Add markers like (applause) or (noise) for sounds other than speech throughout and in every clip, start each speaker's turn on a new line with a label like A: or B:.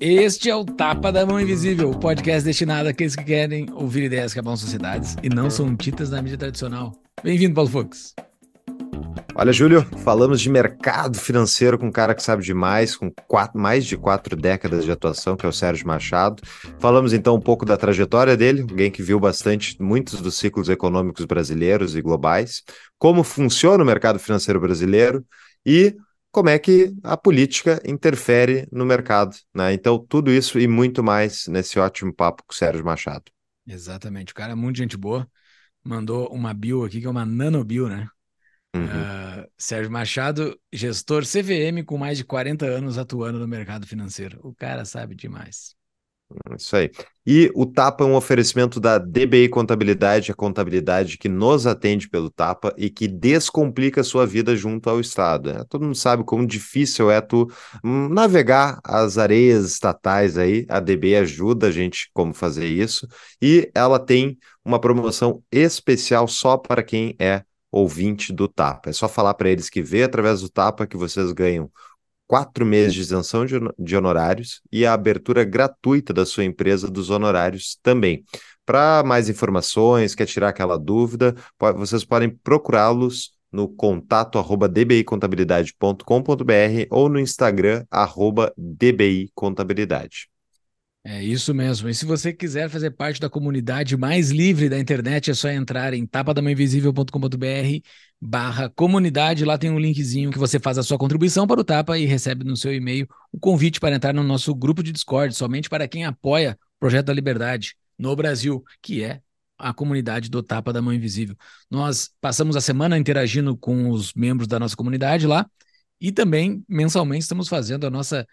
A: Este é o Tapa da Mão Invisível, o podcast destinado àqueles que querem ouvir ideias que abalam sociedades e não são titas na mídia tradicional. Bem-vindo, Paulo Fux.
B: Olha, Júlio, falamos de mercado financeiro com um cara que sabe demais, com quatro, mais de quatro décadas de atuação, que é o Sérgio Machado. Falamos então um pouco da trajetória dele, alguém que viu bastante muitos dos ciclos econômicos brasileiros e globais, como funciona o mercado financeiro brasileiro e como é que a política interfere no mercado, né? Então, tudo isso e muito mais nesse ótimo papo com o Sérgio Machado.
A: Exatamente, o cara é muito gente boa, mandou uma bio aqui que é uma nanobio, né? Uhum. Uh, Sérgio Machado, gestor CVM com mais de 40 anos atuando no mercado financeiro. O cara sabe demais.
B: Isso aí. E o Tapa é um oferecimento da DBI Contabilidade, a contabilidade que nos atende pelo Tapa e que descomplica a sua vida junto ao Estado. Né? Todo mundo sabe como difícil é tu hum, navegar as areias estatais aí. A DBI ajuda a gente como fazer isso. E ela tem uma promoção especial só para quem é ouvinte do Tapa. É só falar para eles que vê através do Tapa que vocês ganham quatro meses de isenção de honorários e a abertura gratuita da sua empresa dos honorários também. Para mais informações, quer tirar aquela dúvida, vocês podem procurá-los no contato arroba dbicontabilidade.com.br ou no Instagram arroba dbicontabilidade.
A: É isso mesmo. E se você quiser fazer parte da comunidade mais livre da internet, é só entrar em tapadamainvisível.com.br barra comunidade. Lá tem um linkzinho que você faz a sua contribuição para o Tapa e recebe no seu e-mail o convite para entrar no nosso grupo de Discord, somente para quem apoia o Projeto da Liberdade no Brasil, que é a comunidade do Tapa da Mão Invisível. Nós passamos a semana interagindo com os membros da nossa comunidade lá e também mensalmente estamos fazendo a nossa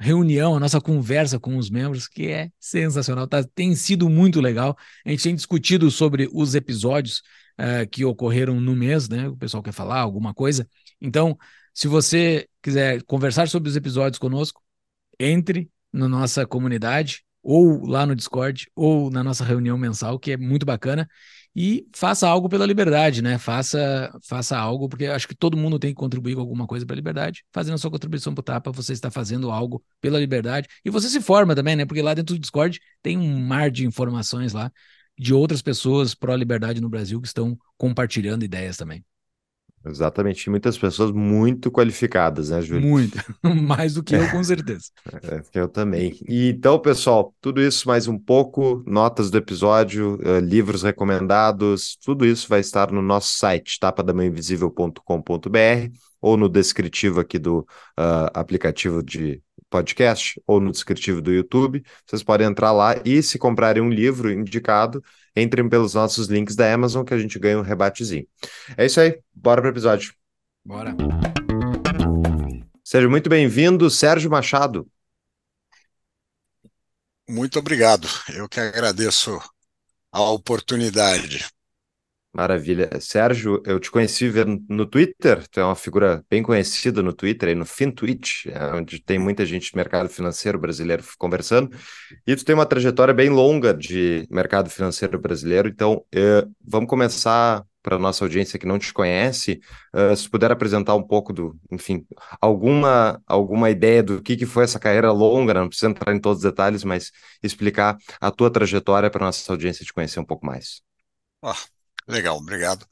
A: reunião, a nossa conversa com os membros, que é sensacional, tá, tem sido muito legal. A gente tem discutido sobre os episódios uh, que ocorreram no mês, né? O pessoal quer falar alguma coisa. Então, se você quiser conversar sobre os episódios conosco, entre na nossa comunidade, ou lá no Discord, ou na nossa reunião mensal, que é muito bacana e faça algo pela liberdade, né? Faça, faça algo, porque acho que todo mundo tem que contribuir com alguma coisa para a liberdade. Fazendo a sua contribuição para o Tapa, você está fazendo algo pela liberdade. E você se forma também, né? Porque lá dentro do Discord tem um mar de informações lá de outras pessoas pró-liberdade no Brasil que estão compartilhando ideias também.
B: Exatamente, muitas pessoas muito qualificadas, né, Júlio?
A: Muito, (laughs) mais do que eu, com certeza. (laughs)
B: É, eu também. E, então, pessoal, tudo isso mais um pouco, notas do episódio, uh, livros recomendados, tudo isso vai estar no nosso site, tapadamainvisível.com.br ou no descritivo aqui do uh, aplicativo de podcast ou no descritivo do YouTube. Vocês podem entrar lá e, se comprarem um livro indicado, entrem pelos nossos links da Amazon que a gente ganha um rebatezinho. É isso aí, bora para o episódio.
A: Bora.
B: Seja muito bem-vindo, Sérgio Machado.
C: Muito obrigado. Eu que agradeço a oportunidade.
B: Maravilha. Sérgio, eu te conheci no Twitter, tu é uma figura bem conhecida no Twitter, no FinTwitch, é onde tem muita gente do mercado financeiro brasileiro conversando, e tu tem uma trajetória bem longa de mercado financeiro brasileiro, então eh, vamos começar para a nossa audiência que não te conhece, uh, se puder apresentar um pouco do, enfim, alguma, alguma ideia do que, que foi essa carreira longa, não precisa entrar em todos os detalhes, mas explicar a tua trajetória para a nossa audiência te conhecer um pouco mais.
C: Oh, Legal, obrigado.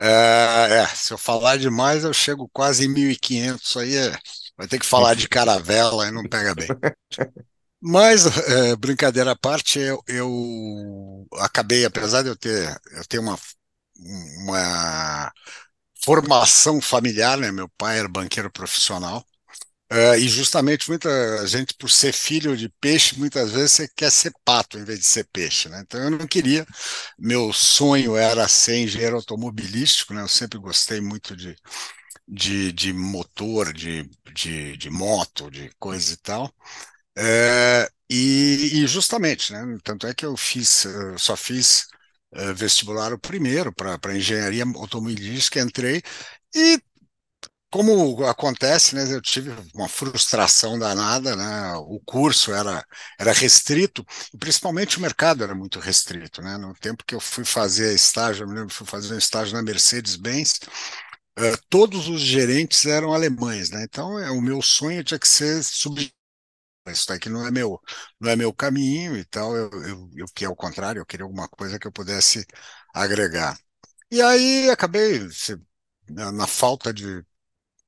C: É, é, se eu falar demais, eu chego quase em 1.500, aí é, vai ter que falar de caravela e não pega bem. Mas, é, brincadeira à parte, eu, eu, acabei, apesar de eu ter, eu ter uma, uma formação familiar, né? Meu pai era banqueiro profissional, Uh, e justamente muita gente, por ser filho de peixe, muitas vezes você quer ser pato em vez de ser peixe, né? Então eu não queria. Meu sonho era ser engenheiro automobilístico, né? Eu sempre gostei muito de, de, de motor, de, de, de moto, de coisa e tal. Uh, e, e, justamente, né? Tanto é que eu fiz, eu só fiz uh, vestibular o primeiro para engenharia automobilística, entrei e como acontece, né, eu tive uma frustração danada, né, o curso era, era restrito, e principalmente o mercado era muito restrito, né, no tempo que eu fui fazer estágio, eu me lembro, fui fazer um estágio na Mercedes-Benz, uh, todos os gerentes eram alemães, né, então é, o meu sonho tinha que ser sub isso daqui não é meu, não é meu caminho e tal, eu, eu, eu que é o contrário, eu queria alguma coisa que eu pudesse agregar. E aí acabei, na falta de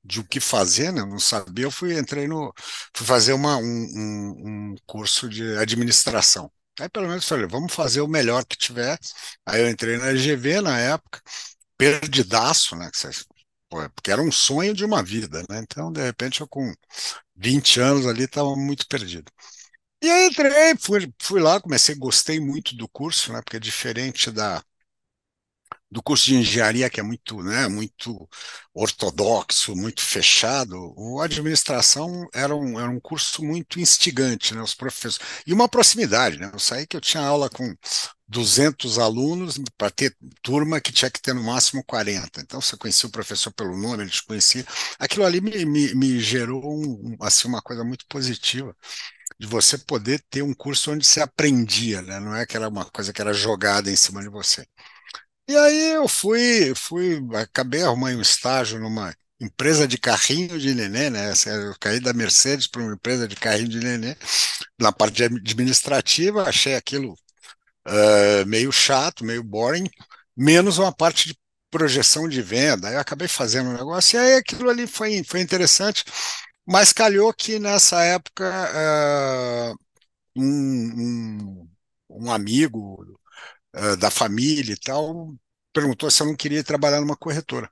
C: de o que fazer, né? Eu não sabia, eu fui entrei no fui fazer uma, um, um, um curso de administração. Aí pelo menos falei, vamos fazer o melhor que tiver. Aí eu entrei na GV na época, perdidaço, né? Porque era um sonho de uma vida, né? Então, de repente, eu com 20 anos ali estava muito perdido. E aí entrei, fui, fui lá, comecei, gostei muito do curso, né? Porque é diferente da, do curso de engenharia, que é muito, né, muito ortodoxo, muito fechado, o administração era um, era um curso muito instigante, né, os professores, e uma proximidade, né, eu saí que eu tinha aula com 200 alunos para ter turma que tinha que ter no máximo 40, então você conhecia o professor pelo nome, ele te conhecia, aquilo ali me, me, me gerou um, assim, uma coisa muito positiva, de você poder ter um curso onde você aprendia, né? não é que era uma coisa que era jogada em cima de você. E aí eu fui, fui, acabei arrumando um estágio numa empresa de carrinho de nenê, né? Eu caí da Mercedes para uma empresa de carrinho de nenê, na parte administrativa, achei aquilo uh, meio chato, meio boring, menos uma parte de projeção de venda. Eu acabei fazendo um negócio, e aí aquilo ali foi, foi interessante, mas calhou que nessa época uh, um, um, um amigo uh, da família e tal, perguntou se eu não queria trabalhar numa corretora.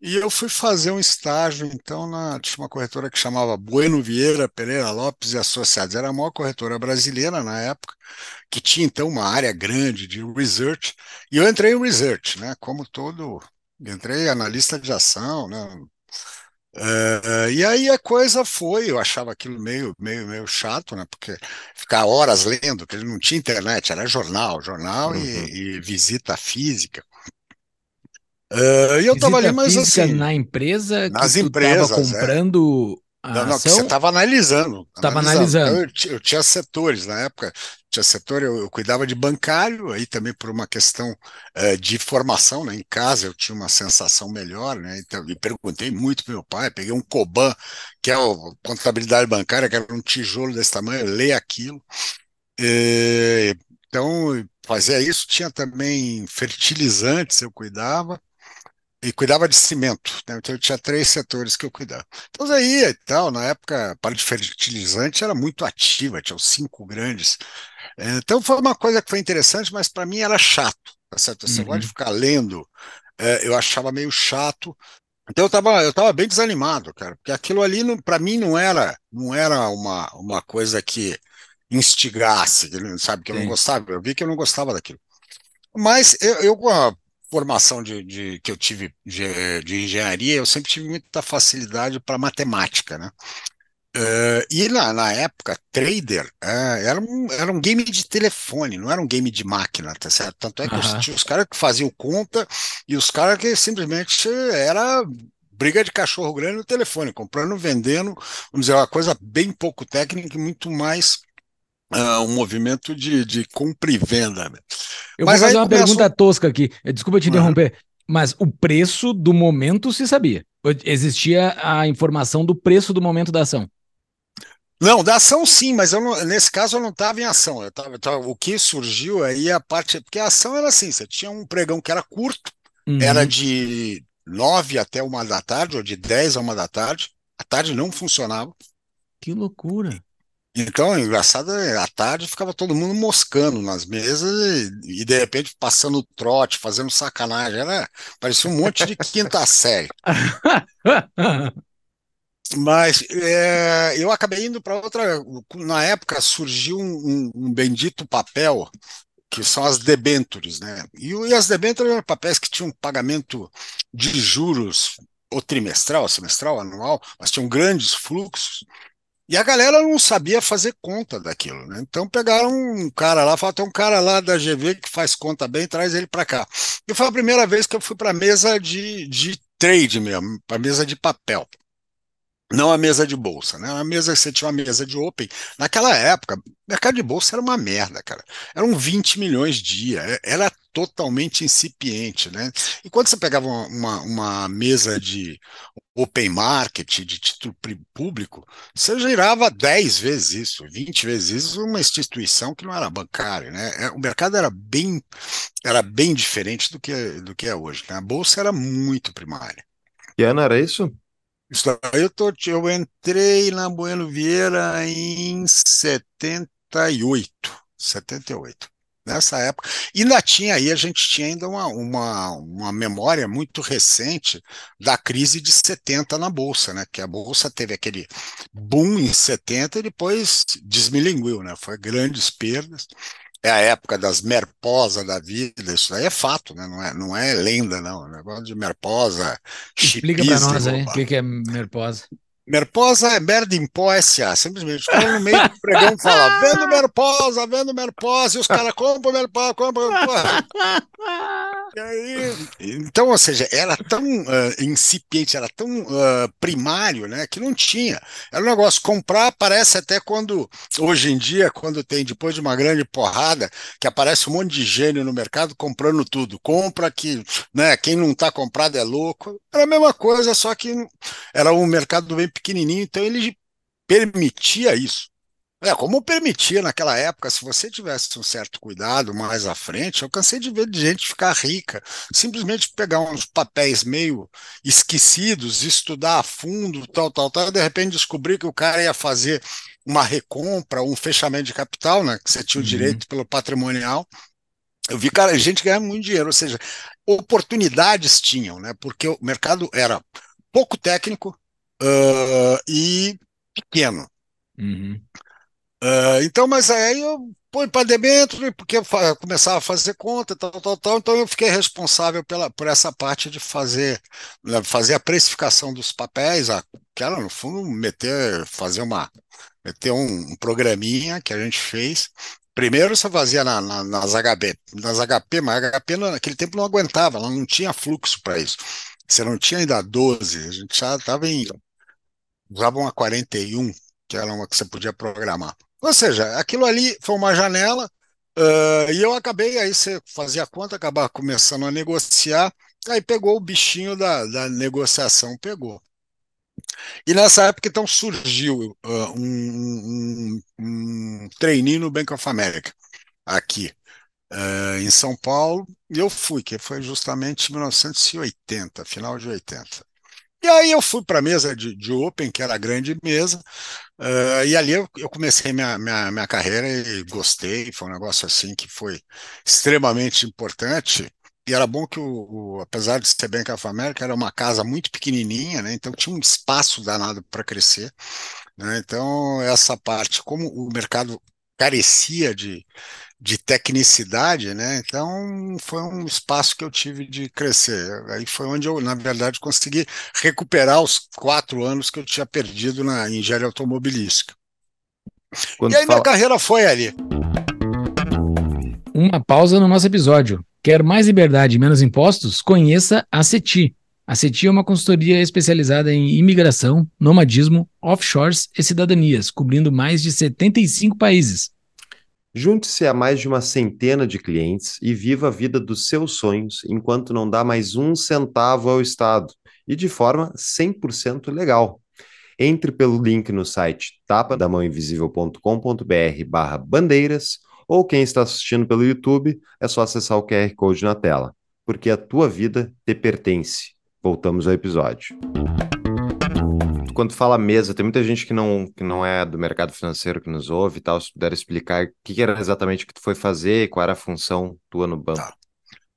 C: E eu fui fazer um estágio, então, na, tinha uma corretora que chamava Bueno Vieira Pereira Lopes e Associados. Era a maior corretora brasileira na época, que tinha, então, uma área grande de research. E eu entrei em research, né? Como todo... Entrei analista de ação, né? Uh, e aí a coisa foi, eu achava aquilo meio, meio, meio chato, né? Porque ficar horas lendo, porque não tinha internet, era jornal, jornal uhum. e, e, visita física. Uh, e eu estava ali, mas assim.
A: na empresa
C: nas empresas,
A: é. comprando
C: não, não, você estava analisando.
A: Estava analisando.
C: analisando. Eu, eu, tinha setores na época, tinha setor, eu, eu, cuidava de bancário, aí também por uma questão uh, de formação, né? Em casa eu tinha uma sensação melhor, né? Então, e perguntei muito para meu pai, peguei um Coban, que é a contabilidade bancária, que era um tijolo desse tamanho, eu leio aquilo. E, então, fazia isso, tinha também fertilizantes, eu cuidava e cuidava de cimento, né? então eu tinha três setores que eu cuidava. Então aí e tal, na época a parte de fertilizante era muito ativa, tinha os cinco grandes. Então foi uma coisa que foi interessante, mas para mim era chato, tá certo? Você uhum. gosta de ficar lendo, é, eu achava meio chato. Então eu estava eu tava bem desanimado, cara, porque aquilo ali para mim não era não era uma, uma coisa que instigasse, sabe, que eu Sim. não gostava, eu vi que eu não gostava daquilo. Mas eu, eu formação de, de, que eu tive de, de, engenharia, eu sempre tive muita facilidade para matemática, né? Uh, e na, na, época, trader uh, era, um, era um game de telefone, não era um game de máquina, tá certo? Tanto é que uhum. tinha os caras que faziam conta e os caras que simplesmente era briga de cachorro grande no telefone, comprando, vendendo, vamos dizer, uma coisa bem pouco técnica e muito mais uh, um movimento de, de compra e venda.
A: Eu mas vou fazer uma pergunta tosca aqui. Desculpa te interromper. Uhum. Mas o preço do momento se sabia. Existia a informação do preço do momento da ação.
C: Não, da ação sim, mas não, nesse caso eu não estava em ação. Eu tava, tava, o que surgiu aí a parte. Porque a ação era assim: você tinha um pregão que era curto, uhum. era de 9 até uma da tarde, ou de 10 a uma da tarde. A tarde não funcionava.
A: Que loucura.
C: Então, engraçado, é, à tarde ficava todo mundo moscando nas mesas e, e, de repente passando trote, fazendo sacanagem. Era, parecia um monte de quinta (laughs) série. Mas é, eu acabei indo para outra. Na época surgiu um, um, bendito papel que são as debentures, né? E, e as debentures eram papéis que tinham pagamento de juros ou trimestral, semestral, anual, mas tinham grandes fluxos. E a galera não sabia fazer conta daquilo, né? Então pegaram um cara lá, falaram, tem um cara lá da GV que faz conta bem, traz ele para cá. E foi a primeira vez que eu fui para mesa de, de trade mesmo, para mesa de papel. Não a mesa de bolsa, né? A mesa, você tinha uma mesa de open. Naquela época, mercado de bolsa era uma merda, cara. Eram 20 milhões dia, é, era totalmente incipiente, né? E quando você pegava uma, uma, mesa de open market, de título público, você girava 10 vezes isso, 20 vezes isso, uma instituição que não era bancária, né? É, o mercado era bem, era bem diferente do que, do que é hoje. Né? A bolsa era muito primária.
B: Que ano era isso?
C: Isso aí eu, tô, eu entrei na Bueno Vieira em 78, 78. Nessa época. E ainda tinha aí, a gente tinha ainda uma, uma, uma memória muito recente da crise de 70 na Bolsa, né? Que a Bolsa teve aquele boom em 70 e depois desmilinguiu, né? Foi grandes perdas é a época das merposa da vida, isso aí é fato, né? não, é, não é lenda, não. O negócio de merposa,
A: Explica para nós aí o que, que é merposa.
C: Merposa é merda em pó SA, simplesmente. Ficava no meio do pregão fala, vendo merposa, vendo merposa, e os caras compram merposa, compram merposa. Aí, então, ou seja, era tão uh, incipiente, era tão uh, primário, né, que não tinha. Era um negócio, comprar parece até quando, hoje em dia, quando tem, depois de uma grande porrada, que aparece um monte de gênio no mercado comprando tudo. Compra que, né, quem não está comprado é louco. Era a mesma coisa, só que era um mercado bem pequenininho, então ele permitia isso. É, como permitia naquela época, se você tivesse um certo cuidado mais à frente, eu cansei de ver gente ficar rica, simplesmente pegar uns papéis meio esquecidos, estudar a fundo, tal, tal, tal, e de repente descobrir que o cara ia fazer uma recompra, um fechamento de capital, né, que você tinha o uhum. direito pelo patrimonial. Eu vi cara, gente ganhando muito dinheiro, ou seja, oportunidades tinham, né, porque o mercado era pouco técnico uh, e pequeno.
A: Uhum.
C: Uh, então, mas aí eu para dentro, porque eu começava a fazer conta, tal, tal, tal, então eu fiquei responsável pela, por essa parte de fazer, né, fazer a precificação dos papéis, a, que era, no fundo, meter, fazer uma, meter um, um programinha que a gente fez. Primeiro você fazia na, na, nas HP, nas HP, mas a HP naquele tempo não aguentava, ela não tinha fluxo para isso. Você não tinha ainda 12, a gente já estava em. usava uma 41, que era uma que você podia programar. Ou seja, aquilo ali foi uma janela uh, e eu acabei, aí você fazia conta, acabava começando a negociar, aí pegou o bichinho da, da negociação, pegou. E nessa época, então, surgiu uh, um, um, um treininho no Bank of America, aqui uh, em São Paulo, e eu fui, que foi justamente em 1980, final de 80. E aí eu fui para a mesa de, de Open, que era a grande mesa, uh, e ali eu, eu comecei minha, minha, minha, carreira e gostei, foi um negócio assim que foi extremamente importante. E era bom que, o, o apesar de ser Bank of America, era uma casa muito pequenininha, né? então tinha um espaço danado para crescer. Né? Então, essa parte, como o mercado carecia de, de tecnicidade, né? Então foi um espaço que eu tive de crescer. Aí foi onde eu, na verdade, consegui recuperar os quatro anos que eu tinha perdido na engenharia automobilística. Quando e aí fala... minha carreira foi ali.
A: Uma pausa no nosso episódio. Quer mais liberdade e menos impostos? Conheça a CETI. A CETI é uma consultoria especializada em imigração, nomadismo, offshores e cidadanias, cobrindo mais de 75 países.
B: Junte-se a mais de uma centena de clientes e viva a vida dos seus sonhos enquanto não dá mais um centavo ao Estado e de forma 100% legal. Entre pelo link no site tapadamãoinvisível.com.br barra bandeiras ou quem está assistindo pelo YouTube é só acessar o QR Code na tela, porque a tua vida te pertence. Voltamos ao episódio quando fala mesa, tem muita gente que não, que não é do mercado financeiro que nos ouve e tal. Se puder explicar o que, era exatamente que tu foi fazer, qual era a função tua no banco. Tá.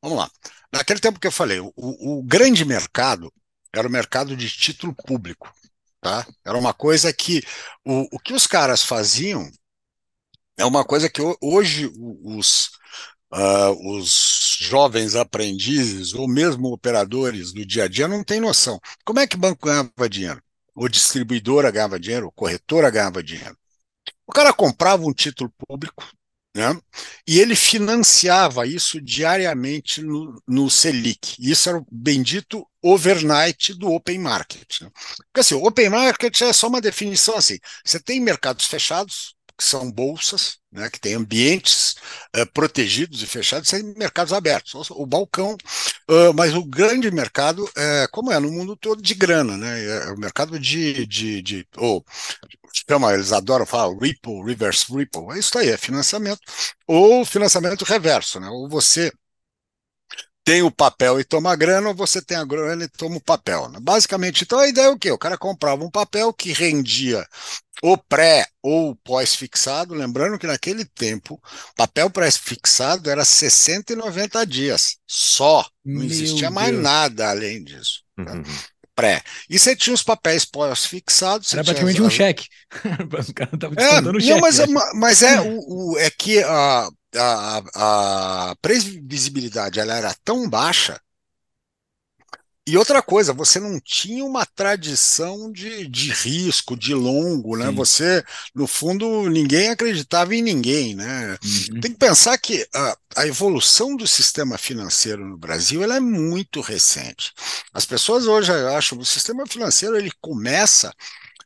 C: Vamos lá. Naquele tempo que eu falei, o, o grande mercado era o mercado de título público. Tá? Era uma coisa que o, o que os caras faziam é uma coisa que hoje os, uh, os jovens aprendizes ou mesmo operadores do dia a dia não têm noção. Como é que o banco ganhava dinheiro? O distribuidora ganhava dinheiro, o corretora ganhava dinheiro. O cara comprava um título público, né? E ele financiava isso diariamente no, no Selic. Isso era o bendito overnight do open market. Né? Porque assim, o open market é só uma definição assim. Você tem mercados fechados, que são bolsas, né, que têm ambientes uh, protegidos e fechados, sem mercados abertos, o balcão, uh, mas o grande mercado, é, como é no mundo todo, de grana, né, é o mercado de, de, de ou chama, eles adoram falar Ripple, Reverse Ripple, é isso aí, é financiamento, ou financiamento reverso, né, ou você tem o papel e toma a grana, ou você tem a grana e toma o papel. Né? Basicamente, então a ideia é o quê? O cara comprava um papel que rendia o pré ou pós-fixado, lembrando que naquele tempo, papel pré-fixado era 60 e 90 dias, só. Não Meu existia Deus. mais nada além disso. Tá? Uhum. Pré. E você tinha os papéis pós-fixados.
A: Era praticamente um cheque. (laughs)
C: o cara estava é, não, cheque. Mas, é, mas é, o, o, é que a, a, a previsibilidade ela era tão baixa. E outra coisa, você não tinha uma tradição de, de risco, de longo, né? Sim. Você, no fundo, ninguém acreditava em ninguém, né? Uhum. Tem que pensar que a, a, evolução do sistema financeiro no Brasil ela é muito recente. As pessoas hoje acham que o sistema financeiro ele começa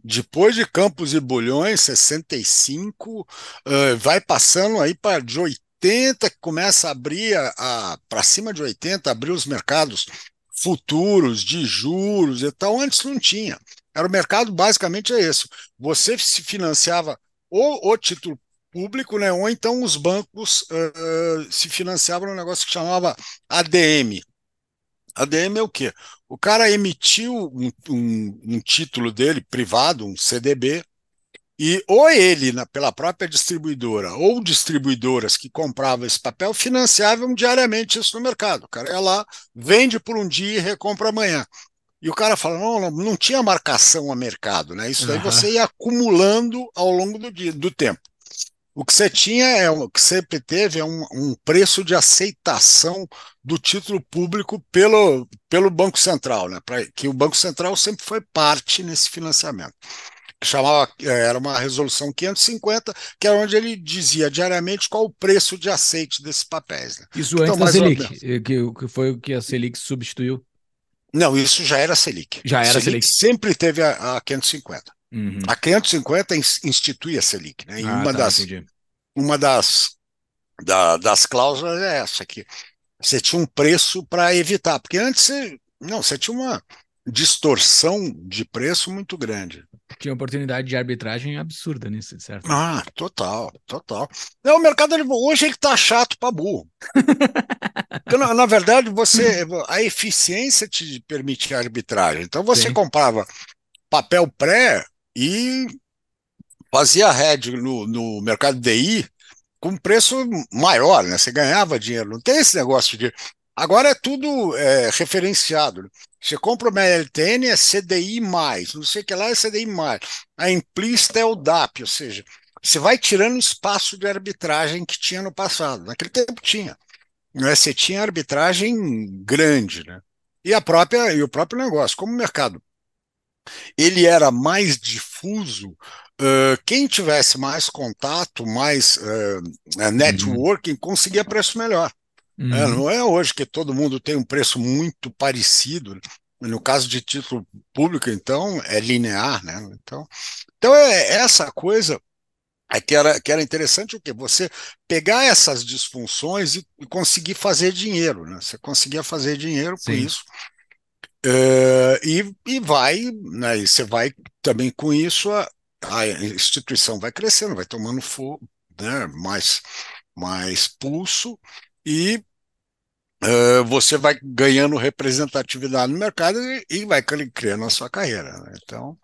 C: depois de Campos e Bulhões, 65, uh, vai passando aí para de 80, que começa a abrir para cima de 80, abrir os mercados futuros de juros e tal. Antes não tinha. Era o mercado basicamente é esse. Você se financiava ou o título público, né, ou então os bancos uh, se financiavam num negócio que chamava ADM, ADM é o quê? O cara emitiu um, um, um título dele privado, um CDB, e ou ele, na, pela própria distribuidora, ou distribuidoras que compravam esse papel, financiavam diariamente isso no mercado. O cara ia lá, vende por um dia e recompra amanhã. E o cara fala: não, não, não tinha marcação a mercado, né? Isso daí uhum. você ia acumulando ao longo do dia, do tempo. O que você tinha é o que sempre teve é um, um, preço de aceitação do título público pelo, pelo Banco Central, né? Pra, que o Banco Central sempre foi parte nesse financiamento. Chamava, é, era uma resolução 550, que é onde ele dizia diariamente qual o preço de aceite desses papéis. Né?
A: Isso então, antes da Selic, eh, que, que foi o que a Selic substituiu?
C: Não, isso já era Selic.
A: Já era Selic. Selic.
C: Sempre teve a, a 550. Uhum. A 550 institui a Selic, né? E ah, uma, tá, das, uma das, da, das cláusulas é essa aqui. Você tinha um preço para evitar, porque antes você, não, você tinha uma distorção de preço muito grande.
A: Tinha oportunidade de arbitragem absurda nisso, certo?
C: Ah, total, total. É, o mercado hoje ele tá chato para burro. (laughs) na, na, verdade, você a eficiência te permite arbitragem. Então você Sim. comprava papel pré e fazia hedge no, no mercado DI com preço maior, né? Você ganhava dinheiro. Não tem esse negócio de. Agora é tudo é, referenciado. Você compra uma LTN, é CDI não sei o que lá é CDI. A implícita é o DAP, ou seja, você vai tirando espaço de arbitragem que tinha no passado. Naquele tempo tinha. Né? Você tinha arbitragem grande, né? E a própria e o próprio negócio, como o mercado ele era mais difuso. Quem tivesse mais contato, mais uh, networking, uhum. conseguia preço melhor. Uhum. É, não é hoje que todo mundo tem um preço muito parecido. No caso de título público, então, é linear, né? Então, então é essa coisa é que era, que era interessante o quê? Você pegar essas disfunções e, e conseguir fazer dinheiro, né? Você conseguia fazer dinheiro Sim. com isso. Uh, e, e vai, né, e você vai também com isso, a, a instituição vai crescendo, vai tomando fogo, né, mais, mais pulso, e uh, você vai ganhando representatividade no mercado e, e vai criando a sua carreira. Né? Então,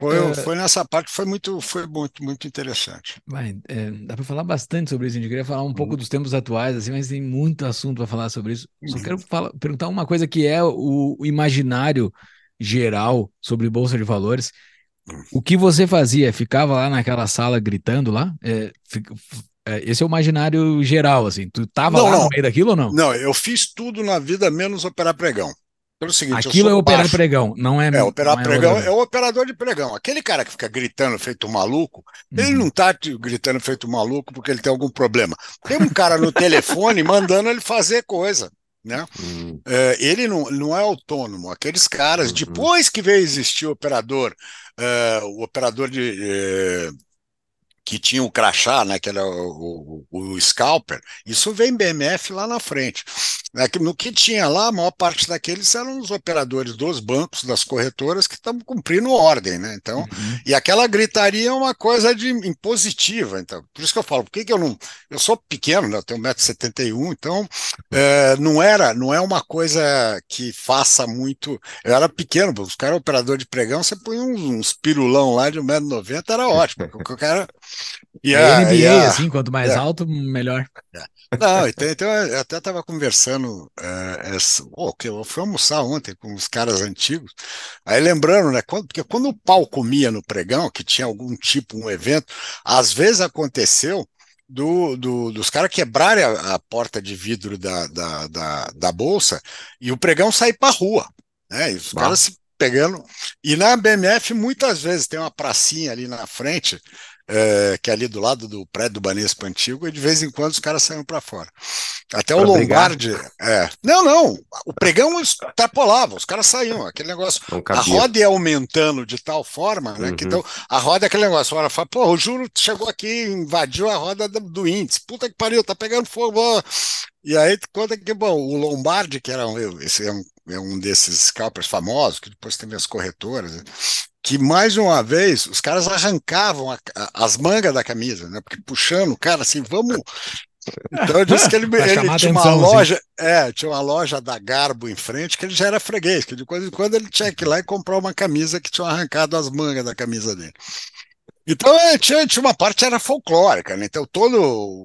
C: foi, é, foi nessa parte, foi muito, foi muito, muito interessante.
A: Vai, é, dá para falar bastante sobre isso. A gente queria falar um pouco uhum. dos tempos atuais, assim, mas tem muito assunto para falar sobre isso. Só uhum. quero falar, perguntar uma coisa que é o, o, imaginário geral sobre bolsa de valores. Uhum. O que você fazia? Ficava lá naquela sala gritando lá? É, fica, é, esse é o imaginário geral, assim. Tu estava lá não. no meio daquilo ou não?
C: Não, eu fiz tudo na vida menos operar pregão. Pelo seguinte,
A: Aquilo é operar
C: baixo.
A: pregão, não é.
C: É, operar
A: não é
C: pregão
A: operador.
C: é o operador de pregão. Aquele cara que fica gritando feito maluco, ele
A: Uhum.
C: não tá te- gritando feito maluco porque ele tem algum problema. Tem um cara no telefone mandando ele fazer coisa, né?
B: Hum,
C: É, ele não, não é autônomo. Aqueles caras,
B: Uhum.
C: depois que veio existir o operador, é, o operador de. é, que tinha o crachá, né, que era o, o, o scalper, isso vem BMF lá na frente. É No que tinha lá, a maior parte daqueles eram os operadores dos bancos, das corretoras, que estavam cumprindo ordem, né? Então,
A: Uhum.
C: e aquela gritaria é uma coisa de impositiva, então. Por isso que eu falo, por que, que eu não. Eu sou pequeno, né? Eu tenho 1,71m, então é, não era, não é uma coisa que faça muito. Eu era pequeno, os caras operador de pregão, você põe uns, uns pirulão lá de 1,90m, era ótimo. (laughs) o cara. E
A: É
C: a-
A: NBA,
C: e a-
A: assim, quanto mais
C: é.
A: alto, melhor.
C: não, então, então eu até estava conversando, é, essa- pô, que eu fui almoçar ontem com os caras antigos, aí lembrando, né, quando, porque quando o pau comia no pregão, que tinha algum tipo, um evento, às vezes aconteceu do, do- dos caras quebrarem a, a porta de vidro da, da, da, da bolsa e o pregão sair para rua, né, e os
B: Bah.
C: caras se pegando, e na BMF muitas vezes tem uma pracinha ali na frente, é, que é ali do lado do prédio do Banespa Antigo, e de vez em quando os caras saíam para fora. Até o
B: Pra brigar?
C: Lombardi. É. Não, não. O pregão extrapolava, os caras saíam. Aquele negócio. A roda ia aumentando de tal forma, né? Que
B: Uhum.
C: então, a roda é aquele negócio. Olha, fala, pô, o juro chegou aqui, invadiu a roda do, índice. Puta que pariu, tá pegando fogo. ó. E aí, conta que, bom, o Lombardi, que era um, esse é um, é um desses scalpers famosos, que depois teve as corretoras, né? Que mais uma vez os caras arrancavam a- a- as mangas da camisa, né? Porque puxando o cara assim, vamos. Então eu disse que ele, (laughs) ele tinha uma loja, é, tinha uma loja da Garbo em frente que ele já era freguês, que de quando em quando ele tinha que ir lá e comprar uma camisa que tinha arrancado as mangas da camisa dele. Então é, tinha, tinha uma parte era folclórica, né? Então todo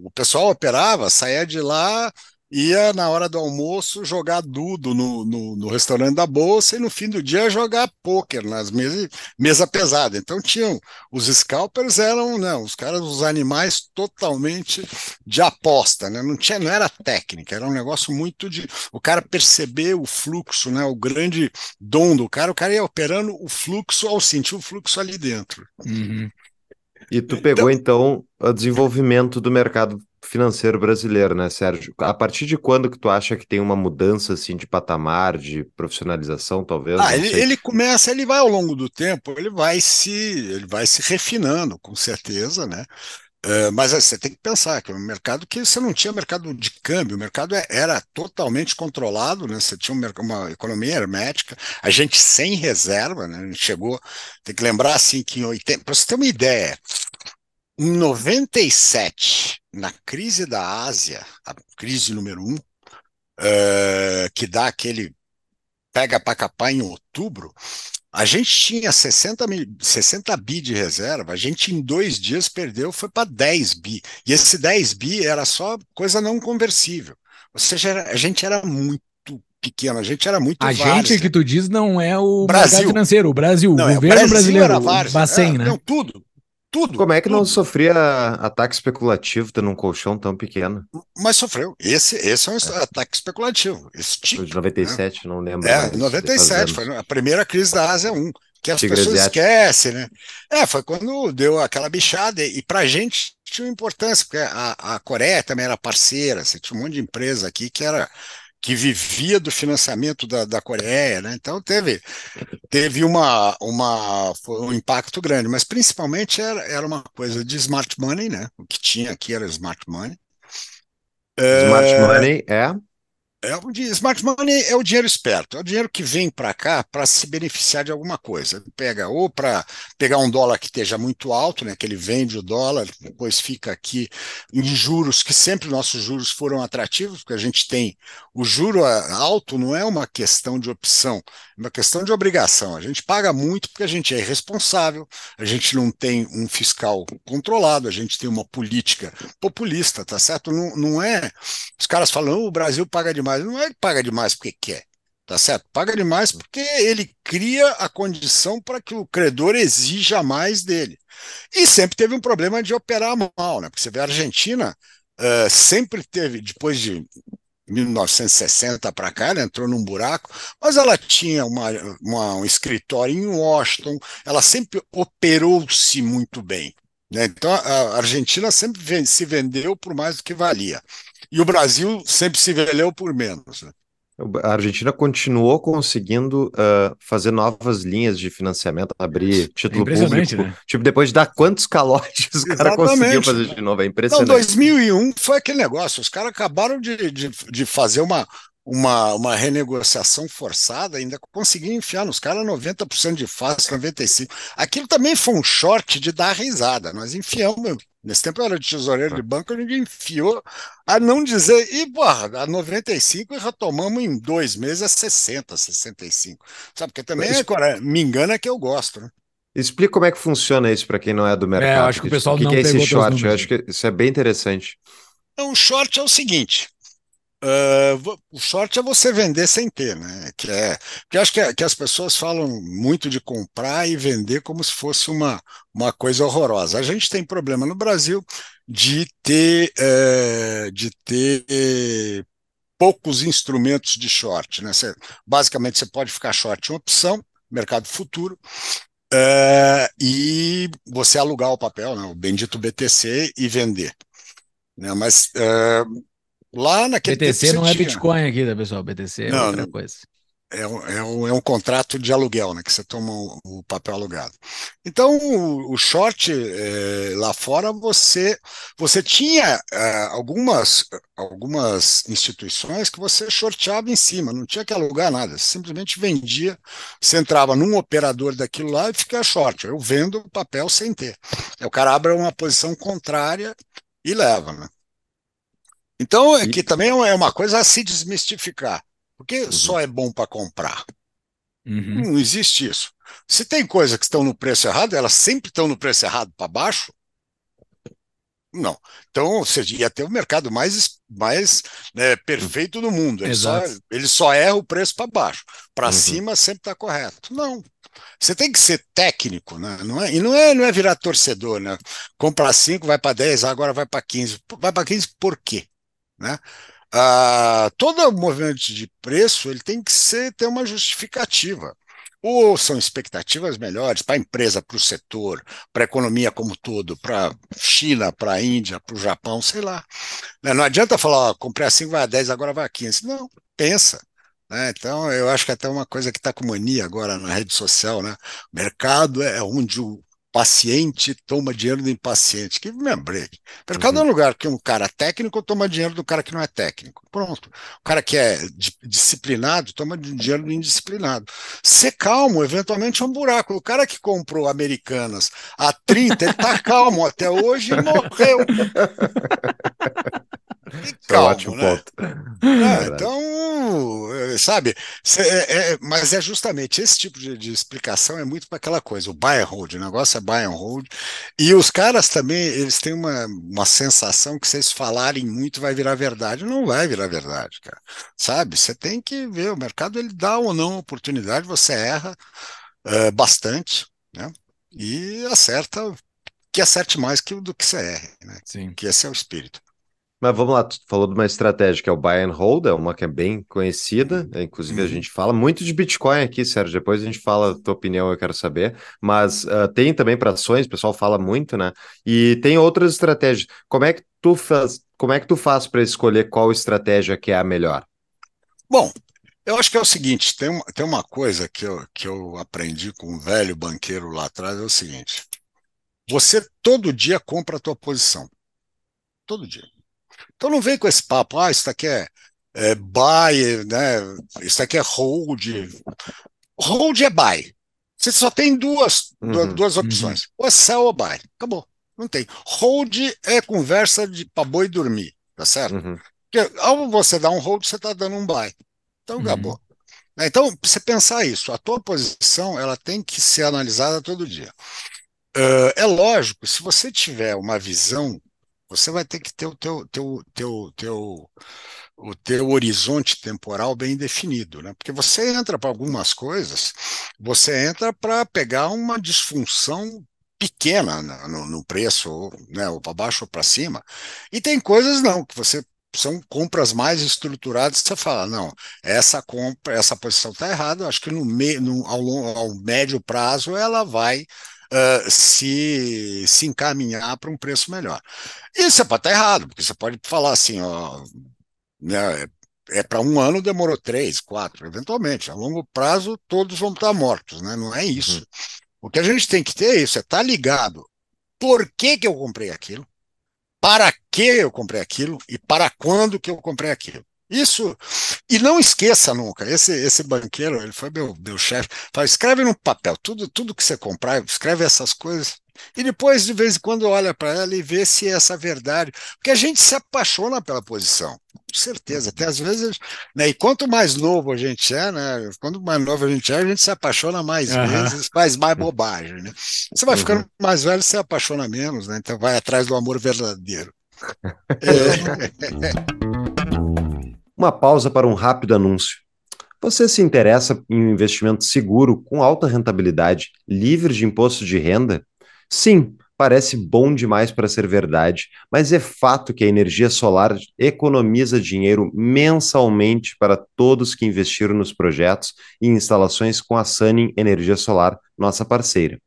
C: o pessoal operava, saía de lá, ia na hora do almoço jogar dudo no, no, no restaurante da bolsa e no fim do dia jogar pôquer nas mesas mesa pesada. Então tinham os scalpers eram não, os caras os animais totalmente de aposta, né? Não tinha, não era técnica, era um negócio muito de o cara perceber o fluxo, né? O grande dom do cara, o cara ia operando o fluxo ao sentir o fluxo ali dentro.
A: Uhum.
B: E tu pegou então o desenvolvimento do mercado financeiro brasileiro, né, Sérgio? A partir de quando que tu acha que tem uma mudança assim de patamar, de profissionalização, talvez?
C: Ah, ele, ele começa, ele vai ao longo do tempo, ele vai se, ele vai se refinando, com certeza, né? Eh, mas você tem que pensar que é um mercado que você não tinha mercado de câmbio, o mercado é- era totalmente controlado, né? Você tinha um uma economia hermética, a gente sem reserva, né? A gente chegou, tem que lembrar assim que em 80, para você ter uma ideia, em 97, na crise da Ásia, a crise número um, eh, que dá aquele pega para capar em outubro, a gente tinha 60, mil, 60 bi de reserva, a gente em dois dias perdeu, foi para 10 bi. E esse 10 bi era só coisa não conversível. Ou seja, a gente era muito pequeno, a gente era muito
A: A
C: várzea.
A: gente que tu diz não é o
C: Brasil.
A: financeiro, o Brasil,
C: Não,
A: o
C: é,
A: governo
C: Brasil
A: brasileiro,
C: era
A: o
C: várzea.
A: Bacen,
C: É,
A: né?
C: Não, tudo. Tudo.
B: Como é que não
C: tudo.
B: sofria ataque especulativo tendo um colchão tão pequeno?
C: Mas sofreu. Esse, esse é um ataque especulativo. Esse tipo.
B: de 97, não lembro
C: É,
B: mais.
C: 97,
B: faz
C: foi a primeira crise da Ásia 1, que as
B: Tigre
C: pessoas
B: asiático.
C: esquecem, né? É, foi quando deu aquela bichada, e pra gente tinha importância, porque a, a Coreia também era parceira, você tinha um monte de empresa aqui que era que vivia do financiamento da, da Coreia, né? Então teve, teve uma, uma, um impacto grande, mas principalmente era, era uma coisa de smart money, né? O que tinha aqui era smart money.
B: Smart
C: É,
B: money é
C: é smart money é o dinheiro esperto, é o dinheiro que vem para cá para se beneficiar de alguma coisa. Ele Pega ou para pegar um dólar que esteja muito alto, né, que ele vende o dólar, depois fica aqui em juros, que sempre nossos juros foram atrativos, porque a gente tem o juro alto não é uma questão de opção, é uma questão de obrigação. A gente paga muito porque a gente é irresponsável, a gente não tem um fiscal controlado, a gente tem uma política populista, tá certo? Não, não é os caras falam, "Oh, o Brasil paga demais. Não é que paga demais porque quer, tá certo? Paga demais porque ele cria a condição para que o credor exija mais dele. E sempre teve um problema de operar mal, né? Porque você vê a Argentina eh, sempre teve, depois de 1960 para cá, ela entrou num buraco, mas ela tinha uma, uma, um escritório em Washington, ela sempre operou-se muito bem. Né? Então a Argentina sempre se vendeu por mais do que valia. E o Brasil sempre se vendeu por menos. Né?
B: A Argentina continuou conseguindo uh, fazer novas linhas de financiamento, abrir título é público. Né? Tipo, depois de dar quantos calotes os caras conseguiram fazer de novo. É impressionante.
C: Não, 2001 foi aquele negócio. Os caras acabaram de, de, de fazer uma, uma, uma renegociação forçada, ainda conseguiram enfiar nos caras 90% de fácil, 95%. Aquilo também foi um short de dar risada. Nós enfiamos Nesse tempo eu era de tesoureiro de banco, a gente enfiou a não dizer, e porra, a 95 e retomamos em dois meses a 60, 65. Sabe, porque também, é, me engana que eu gosto, né?
B: Explica como é que funciona isso para quem não é do mercado. É,
A: acho que o pessoal
B: que
A: não
B: que é esse short? Eu acho que isso é bem interessante.
C: Então, o short é o seguinte: Uh, o short é você vender sem ter, né? Que é, que acho que, é, que, as pessoas falam muito de comprar e vender como se fosse uma, uma coisa horrorosa. A gente tem problema no Brasil de ter, uh, de ter poucos instrumentos de short, né? Basicamente, você pode ficar short em opção, mercado futuro, uh, e você alugar o papel, né? o bendito BTC, e vender. Né? Mas Lá naquele
A: BTC não é Bitcoin aqui, né, pessoal? BTC é não, outra coisa.
C: É um, é, um, é um contrato de aluguel, né? Que você toma o, o papel alugado. Então, o, o short é, lá fora, você, você tinha é, algumas, algumas instituições que você shorteava em cima, não tinha que alugar nada, simplesmente vendia, você entrava num operador daquilo lá e fica short. Eu vendo o papel sem ter. Aí o cara abre uma posição contrária e leva, né? Então, é que também é uma coisa a se desmistificar. Porque uhum. só é bom para comprar. Uhum. Não existe isso. Se tem coisas que estão no preço errado, elas sempre estão no preço errado para baixo. Não. Então, ou seja, ia ter o mercado mais, mais né, perfeito do mundo. Ele só, ele só erra o preço para baixo. Para uhum. cima sempre está correto. Não. Você tem que ser técnico, né? Não é, e não é, não é virar torcedor, né? Comprar 5, vai para 10, agora vai para 15. Vai para 15 por quê? Né? Ah, todo movimento de preço ele tem que ser, ter uma justificativa. Ou são expectativas melhores para a empresa, para o setor, para a economia como todo, para a China, para a Índia, para o Japão, sei lá. Né? Não adianta falar, ó, comprei a 5, vai a 10, agora vai a 15. Não, pensa. Né? Então, eu acho que até uma coisa que está com mania agora na rede social, né? O mercado é onde o, paciente toma dinheiro do impaciente. Que me lembrei. Mercado uhum. é lugar que um cara técnico toma dinheiro do cara que não é técnico. Pronto. O cara que é disciplinado toma dinheiro do indisciplinado. Ser calmo, eventualmente, é um buraco. O cara que comprou Americanas a 30, ele está calmo até hoje e morreu. (laughs) calmo, ótimo né? ponto. É, (laughs) então, é, sabe, é, é, mas é justamente esse tipo de, de explicação é muito para aquela coisa, o buy and hold, o negócio é buy and hold, e os caras também, eles têm uma, uma sensação que se eles falarem muito vai virar verdade, não vai virar verdade, cara, sabe, você tem que ver, o mercado ele dá ou não oportunidade, você erra uh, bastante, né, e acerta, que acerte mais que, do que você erre, né, Sim. que esse é o espírito.
B: Mas vamos lá, tu falou de uma estratégia que é o buy and hold, é uma que é bem conhecida, uhum. inclusive uhum. a gente fala muito de Bitcoin aqui, Sérgio, depois a gente fala a tua opinião, eu quero saber, mas uh, tem também para ações, o pessoal fala muito, né? E tem outras estratégias. Como é que tu faz, como é que tu faz para escolher qual estratégia que é a melhor?
C: Bom, eu acho que é o seguinte, tem uma, tem uma coisa que eu, que eu aprendi com um velho banqueiro lá atrás, é o seguinte, você todo dia compra a tua posição, todo dia. Então não vem com esse papo, ah, isso aqui é, é buy, né? Isso aqui é hold. Hold é buy. Você só tem duas, uhum, duas opções. Uhum. Ou é sell ou buy. Acabou. Não tem. Hold é conversa de para boi dormir, tá certo? Uhum. Porque ao você dar um hold, você está dando um buy. Então uhum. acabou. Então, você pensar isso, a tua posição ela tem que ser analisada todo dia. Uh, é lógico, se você tiver uma visão você vai ter que ter o teu, teu, teu, teu, o teu horizonte temporal bem definido, né? Porque você entra para algumas coisas, você entra para pegar uma disfunção pequena no, no preço, né, ou para baixo ou para cima, e tem coisas não, que você são compras mais estruturadas, você fala, não, essa compra, essa posição está errada, acho que no, me, no ao, longo, ao médio prazo ela vai uh, se, se encaminhar para um preço melhor. E você pode estar errado, porque você pode falar assim, ó, né, é para um ano, demorou três, quatro, eventualmente. A longo prazo, todos vão estar mortos, né? Não é isso. Uhum. O que a gente tem que ter é isso, é estar tá ligado. Por que, que eu comprei aquilo? Para que eu comprei aquilo? E para quando que eu comprei aquilo? Isso, e não esqueça nunca, esse, esse banqueiro, ele foi meu, meu chefe, fala, escreve no papel, tudo, tudo que você comprar, escreve essas coisas, e depois, de vez em quando, olha para ela e vê se é essa verdade. Porque a gente se apaixona pela posição, com certeza. Até às vezes, né? E quanto mais novo a gente é, né? Quanto mais novo a gente é, a gente se apaixona mais uhum. vezes, faz mais bobagem, né? Você vai uhum. ficando mais velho, você se apaixona menos, né? Então vai atrás do amor verdadeiro. (laughs) é.
B: Uma pausa para um rápido anúncio. Você se interessa em um investimento seguro, com alta rentabilidade, livre de imposto de renda? Sim, parece bom demais para ser verdade, mas é fato que a energia solar economiza dinheiro mensalmente para todos que investiram nos projetos e instalações com a Sunning Energia Solar, nossa parceira.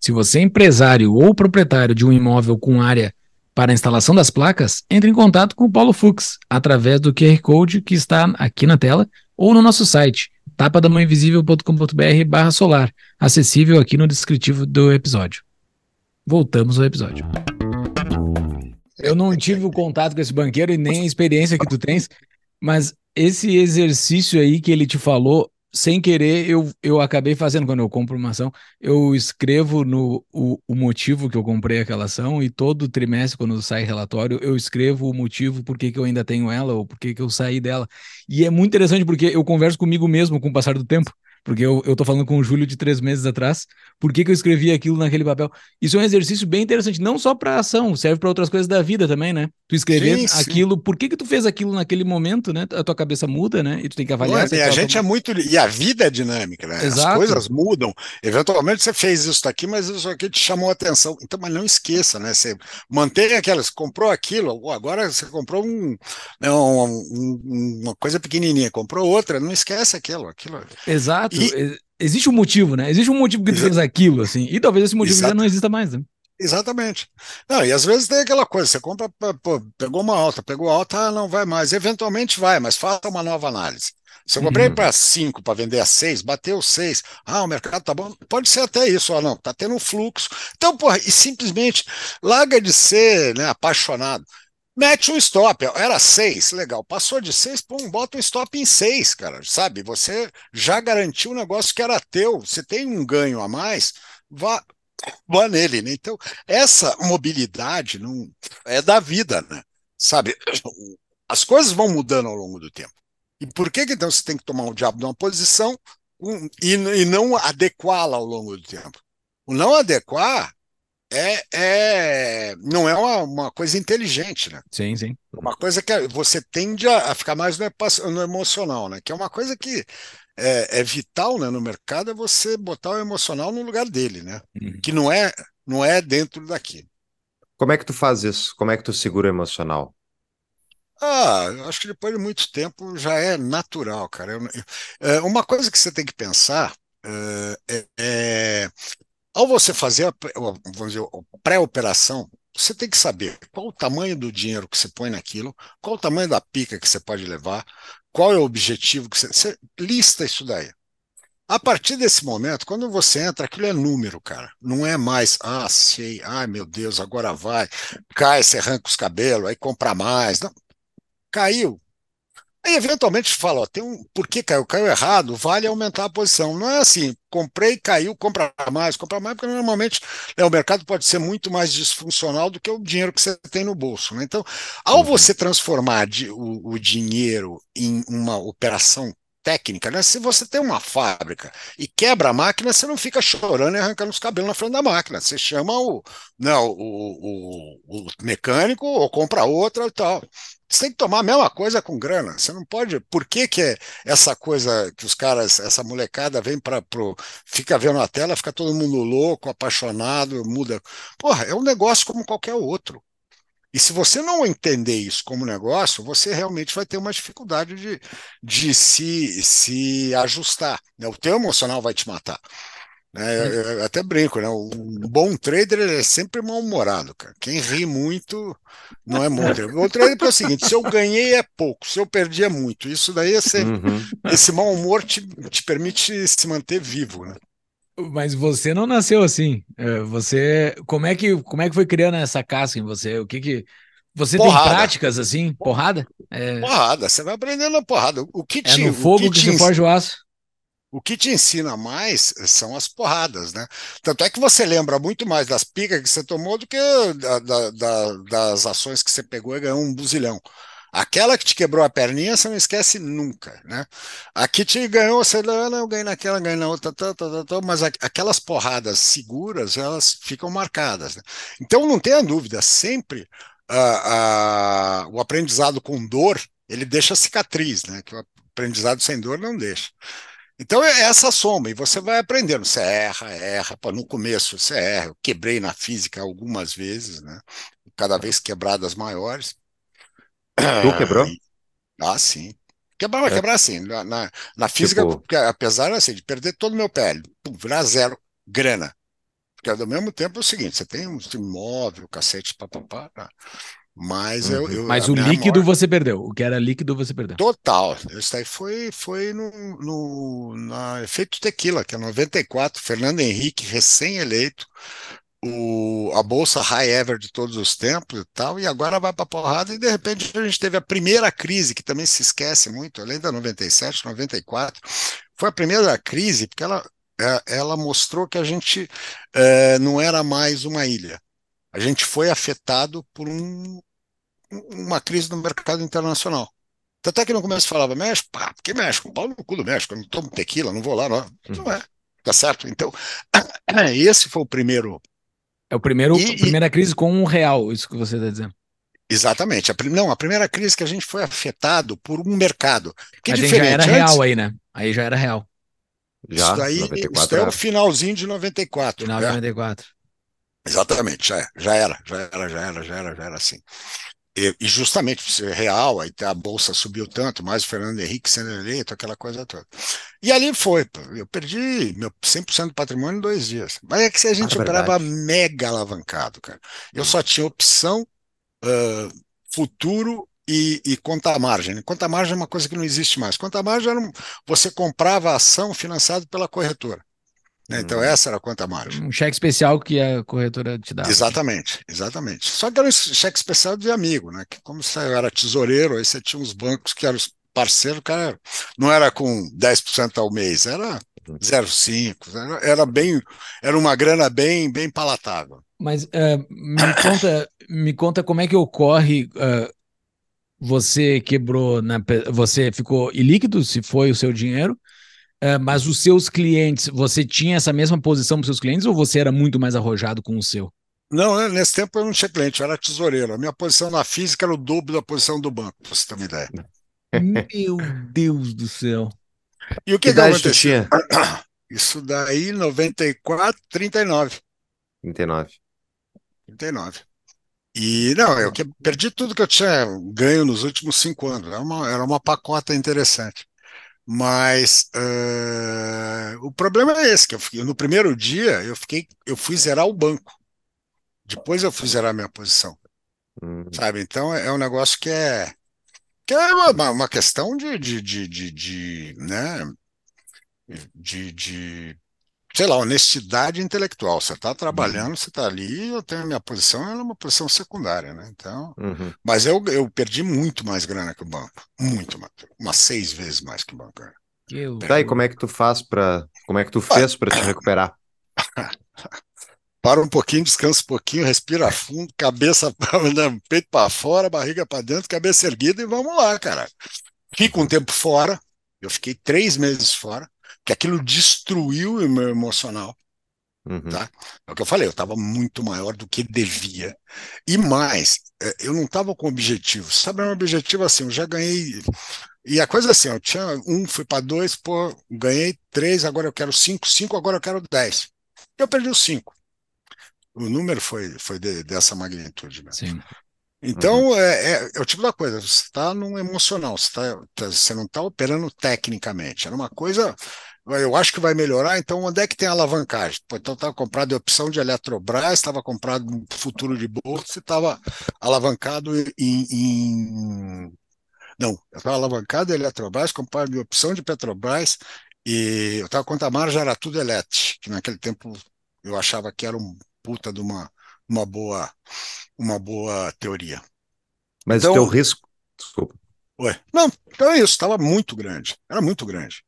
A: Se você é empresário ou proprietário de um imóvel com área para a instalação das placas, entre em contato com o Paulo Fux através do QR Code que está aqui na tela ou no nosso site tapadamãoinvisível.com.br solar, acessível aqui no descritivo do episódio. Voltamos ao episódio. Eu não tive o contato com esse banqueiro e nem a experiência que tu tens, mas esse exercício aí que ele te falou, sem querer, eu, eu acabei fazendo quando eu compro uma ação. Eu escrevo no o, o motivo que eu comprei aquela ação e todo trimestre, quando sai relatório, eu escrevo o motivo por que, que eu ainda tenho ela ou por que, que eu saí dela. E é muito interessante porque eu converso comigo mesmo com o passar do tempo. Porque eu, eu tô falando com o Júlio de três meses atrás, por que, que eu escrevi aquilo naquele papel? Isso é um exercício bem interessante, não só para ação, serve para outras coisas da vida também, né? Tu escrever sim, sim. aquilo, por que que tu fez aquilo naquele momento, né? A tua cabeça muda, né? E tu tem que avaliar.
C: Ué, e a gente é muito. E a vida é dinâmica, né? Exato. As coisas mudam. Eventualmente você fez isso aqui, mas isso aqui te chamou a atenção. Então, mas não esqueça, né? Você mantém aquelas, comprou aquilo, agora você comprou um, né, um, um, uma coisa pequenininha, comprou outra, não esquece aquilo. aquilo.
A: Exato. E, existe um motivo, né? Existe um motivo que fez aquilo, assim. E talvez esse motivo Exato. já não exista mais, né?
C: Exatamente. Não, e às vezes tem aquela coisa, você compra, pô, pegou uma alta, pegou alta, ah, não vai mais. Eventualmente vai, mas faça uma nova análise. Se eu comprei uhum. para 5 para vender a 6, bateu 6. Ah, o mercado tá bom. Pode ser até isso, ó, não, tá tendo um fluxo. Então, porra, e simplesmente larga de ser né, apaixonado. Mete um stop, era 6, legal. Passou de 6, pum, bota um stop em 6, cara. Sabe? Você já garantiu um negócio que era teu. Você tem um ganho a mais, vá, vá nele, né? Então, essa mobilidade não é da vida, né? Sabe? (clears throat) As coisas vão mudando ao longo do tempo. E por que, que então você tem que tomar o diabo de uma posição um, e, e não adequá-la ao longo do tempo? O não adequar é, é não é uma, uma, coisa inteligente, né?
A: Sim, sim.
C: Uma coisa que você tende a, a ficar mais no, no, emocional, né? Que é uma coisa que é, é, vital né, no mercado, é você botar o emocional no lugar dele, né? Uhum. Que não é, não é dentro daqui.
B: Como é que tu faz isso? Como é que tu segura o emocional?
C: Ah, acho que depois de muito tempo já é natural, cara. Eu, eu, é, uma coisa que você tem que pensar é, é ao você fazer a, vamos dizer, a pré-operação, você tem que saber qual o tamanho do dinheiro que você põe naquilo, qual o tamanho da pica que você pode levar, qual é o objetivo que você. Você lista isso daí. A partir desse momento, quando você entra, aquilo é número, cara. Não é mais, ah, sei, ai meu Deus, agora vai. Cai, você arranca os cabelos, aí compra mais. Não. Caiu, Aí, eventualmente, fala, ó, tem um, por que caiu? Caiu errado, vale aumentar a posição. Não é assim, comprei, caiu, compra mais, compra mais, porque normalmente né, o mercado pode ser muito mais disfuncional do que o dinheiro que você tem no bolso. Né? Então, ao uhum. você transformar de, o, o dinheiro em uma operação técnica, né? Se você tem uma fábrica e quebra a máquina, você não fica chorando e arrancando os cabelos na frente da máquina. Você chama o, não, o, o, o mecânico ou compra outra e tal. Você tem que tomar a mesma coisa com grana. Você não pode. Por que, que é essa coisa que os caras, essa molecada vem para pro. fica vendo a tela, fica todo mundo louco, apaixonado, muda. Porra, é um negócio como qualquer outro. E se você não entender isso como negócio, você realmente vai ter uma dificuldade de, de se, se ajustar. Né? O teu emocional vai te matar. É, eu até brinco, né? Um bom trader é sempre mal-humorado, cara. Quem ri muito não é bom trader. O trader é o seguinte: se eu ganhei é pouco, se eu perdi é muito. Isso daí é sempre. Uhum. Esse mau humor te, te permite se manter vivo, né?
A: Mas você não nasceu assim. É, você, como é que, como é que foi criando essa casca em você? O que que você porrada. tem práticas assim, porrada?
C: É... Porrada, você vai aprendendo a porrada. O que
A: te, é no fogo que, que te... você forja o aço.
C: O que te ensina mais são as porradas, né? Tanto é que você lembra muito mais das picas que você tomou do que da, da, da, das ações que você pegou e ganhou um buzilhão. Aquela que te quebrou a perninha, você não esquece nunca, né? A que te ganhou, você ah, não, eu ganhei naquela, ganhei na outra, tá, tá, tá, mas aquelas porradas seguras, elas ficam marcadas. Né? Então, não tenha dúvida, sempre o aprendizado com dor, ele deixa cicatriz, né? Que o aprendizado sem dor não deixa. Então é essa soma, e você vai aprendendo. Você erra, erra. Pô, no começo você erra. Eu quebrei na física algumas vezes, né? Cada vez quebradas maiores.
B: Tu quebrou?
C: Ah, sim. Quebrar, é. quebrar assim. Na, na, na física, tipo... apesar assim, de perder todo o meu pele, pum, virar zero, grana. Porque ao mesmo tempo é o seguinte: você tem um imóvel, cacete, papapá. Mas uhum. eu, eu,
A: Mas o líquido você perdeu. O que era líquido você perdeu.
C: Total. Isso aí foi, foi no, no na efeito tequila, que é 94, Fernando Henrique, recém-eleito, o, a bolsa high ever de todos os tempos e tal, e agora vai para porrada, e de repente a gente teve a primeira crise, que também se esquece muito, além da 97, 94, foi a primeira crise, porque ela, é, ela mostrou que a gente é, não era mais uma ilha. A gente foi afetado por um, uma crise no mercado internacional. Tanto é que no começo falava México, pá, porque México? Pau no cu do México, eu não tomo tequila, não vou lá, não. Não é, tá certo? Então, (clears throat) esse foi o primeiro
A: é o primeiro, e, a primeira e... crise com um real, isso que você está dizendo.
C: Exatamente. A, não, a primeira crise que a gente foi afetado por um mercado.
A: Que a gente já era Antes, real aí, né? Aí já era real.
C: Já, isso daí, isso é o finalzinho de 94.
A: Final de 94.
C: É. Exatamente, já, já era, já era, já era, já era, já era assim. E, e justamente real, aí a bolsa subiu tanto, mais o Fernando Henrique sendo eleito, aquela coisa toda. E ali foi, eu perdi meu 100% do patrimônio em dois dias. Mas é que se a gente ah, operava mega alavancado, cara. Eu só tinha opção, uh, futuro e, e conta margem. Conta margem é uma coisa que não existe mais. Conta margem era um, você comprava a ação financiada pela corretora. Né? Então, hum. essa era a conta margem.
A: Um cheque especial que a corretora te dava.
C: Exatamente, exatamente. Só que era um cheque especial de amigo, né? Que como você era tesoureiro, aí você tinha uns bancos que eram parceiro, cara, não era com 10% ao mês, era 0,5, era, era bem, era uma grana bem, bem palatável.
A: Mas uh, me conta, me conta como é que ocorre. Uh, você quebrou, na, você ficou ilíquido, se foi o seu dinheiro, Uh, mas os seus clientes, você tinha essa mesma posição para os seus clientes ou você era muito mais arrojado com o seu?
C: Não, nesse tempo eu não tinha cliente, eu era tesoureiro. A minha posição na física era o dobro da posição do banco, para você ter uma ideia.
A: Meu Deus do céu.
C: E o que, que, que aconteceu? (coughs) Isso daí, 94, 39.
B: 39.
C: 39. E não, eu perdi tudo que eu tinha ganho nos últimos cinco anos. Era uma, era uma pacota interessante. Mas uh, o problema é esse, que eu fiquei, no primeiro dia eu fiquei, eu fui zerar o banco. Depois eu fui zerar a minha posição. Hum. Sabe? Então é, é um negócio que é que é uma, uma questão de, de, de, de, de né? De, de, sei lá, honestidade intelectual. Você está trabalhando, uhum. você está ali, eu tenho a minha posição, ela é uma posição secundária, né? Então, uhum. mas eu, eu perdi muito mais grana que o banco, muito mais, umas seis vezes mais que o banco.
B: Eu... Tá, e como é que tu faz para, como é que tu fez para te recuperar? (coughs)
C: Para um pouquinho, descansa um pouquinho, respira fundo, cabeça, (laughs) né, peito para fora, barriga para dentro, cabeça erguida e vamos lá, cara. Fica um tempo fora, eu fiquei três meses fora, que aquilo destruiu o meu emocional. Uhum. Tá? É o que eu falei, eu estava muito maior do que devia. E mais, é, eu não estava com objetivo. Sabe, um objetivo assim, eu já ganhei. E a coisa assim, eu tinha um, fui para dois, pô, ganhei três, agora eu quero cinco, cinco, agora eu quero dez. Eu perdi os cinco. O número foi, foi de, dessa magnitude. Né? Sim. Então, uhum. é, é, é, o tipo da coisa, você está num emocional, você, tá, tá, você não está operando tecnicamente. Era uma coisa, eu acho que vai melhorar, então onde é que tem alavancagem? Pô, então estava comprado em opção de Eletrobras, estava comprado no futuro de bolsa, estava alavancado em, em... Não, eu estava alavancado em Eletrobras, comprado em opção de Petrobras, e eu estava com a margem, era tudo elétrico, que naquele tempo eu achava que era um puta de uma, uma boa uma boa teoria.
B: Mas então, o teu risco. Desculpa.
C: Ué, não, então é isso, estava muito grande. Era muito grande.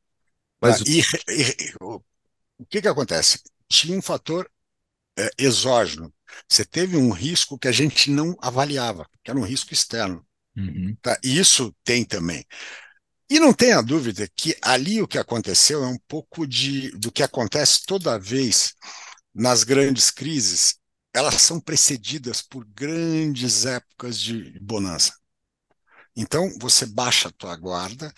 C: Mas ah, e, e, o, o que, que acontece? Tinha um fator é, exógeno. Você teve um risco que a gente não avaliava, que era um risco externo. Uhum. Tá? E isso tem também. E não tenha dúvida que ali o que aconteceu é um pouco de, do que acontece toda vez nas grandes crises, elas são precedidas por grandes épocas de bonança. Então, você baixa a tua guarda,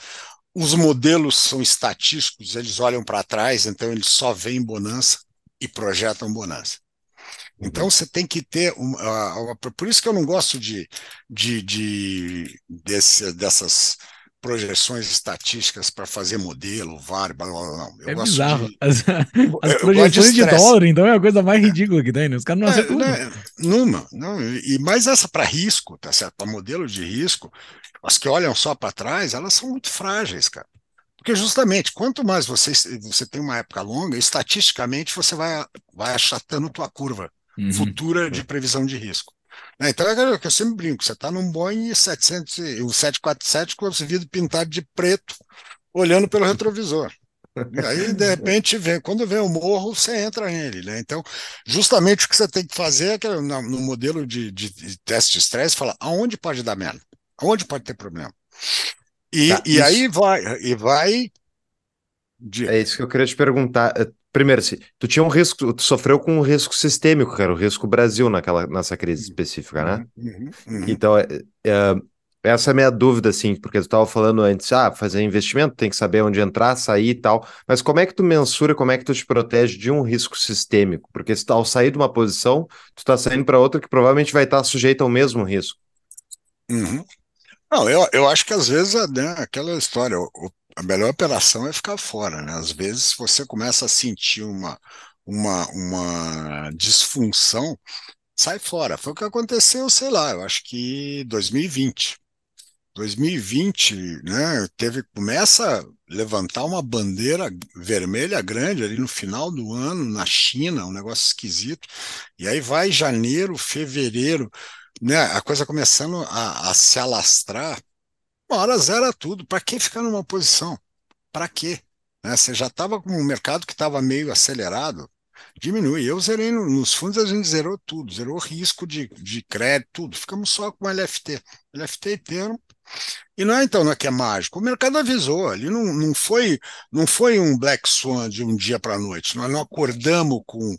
C: os modelos são estatísticos, eles olham para trás, então eles só veem bonança e projetam bonança. Então você tem que ter uma, uma, por isso que eu não gosto de, de, de desse, dessas projeções estatísticas para fazer modelo, VAR, blá, blá, blá.
A: Eu é bizarro. De... As, as projeções de, de, dólar, então, é a coisa mais ridícula que tem, né? Os caras não é, acertam
C: né, Numa, não, e mais essa para risco, tá certo? Para modelo de risco, as que olham só para trás, elas são muito frágeis, cara. Porque justamente, quanto mais você, você tem uma época longa, estatisticamente você vai, vai achatando tua curva uhum. futura de previsão de risco. Né? Então é que eu sempre brinco, você está num Boeing 700, um 747 com o vidro pintado de preto, olhando pelo retrovisor. E aí, de (laughs) repente, vem, quando vem o morro, você entra nele. Né? Então, justamente o que você tem que fazer é que no, no modelo de, de, de teste de estresse, fala aonde pode dar merda, aonde pode ter problema. E, tá, e aí vai, e vai.
B: De... É isso que eu queria te perguntar. Primeiro, assim, tu tinha um risco, tu sofreu com um risco sistêmico, que era o risco Brasil naquela, nessa crise uhum. específica, né? Uhum, uhum. Então, é, é, essa é a minha dúvida, assim, porque tu estava falando antes, ah, fazer investimento, tem que saber onde entrar, sair e tal, mas como é que tu mensura, como é que tu te protege de um risco sistêmico? Porque se tu, ao sair de uma posição, tu está saindo para outra que provavelmente vai estar sujeita ao mesmo risco.
C: Uhum. Não, eu, eu acho que às vezes, né, aquela história, o, a melhor operação é ficar fora, né? Às vezes você começa a sentir uma, uma, uma disfunção, sai fora. Foi o que aconteceu, sei lá, eu acho que 2020. 2020, né, teve, começa a levantar uma bandeira vermelha grande ali no final do ano, na China, um negócio esquisito, e aí vai janeiro, fevereiro, né, a coisa começando a, a se alastrar, uma hora zera tudo. Para que ficar numa posição? Para quê? Né? Você já estava com um mercado que estava meio acelerado, diminui. Eu zerei no, nos fundos, a gente zerou tudo, zerou risco de, de crédito, tudo. Ficamos só com LFT. LFT inteiro. E não é então não é que é mágico. O mercado avisou, ali não, não, foi, não foi um Black Swan de um dia para a noite. Nós não acordamos com,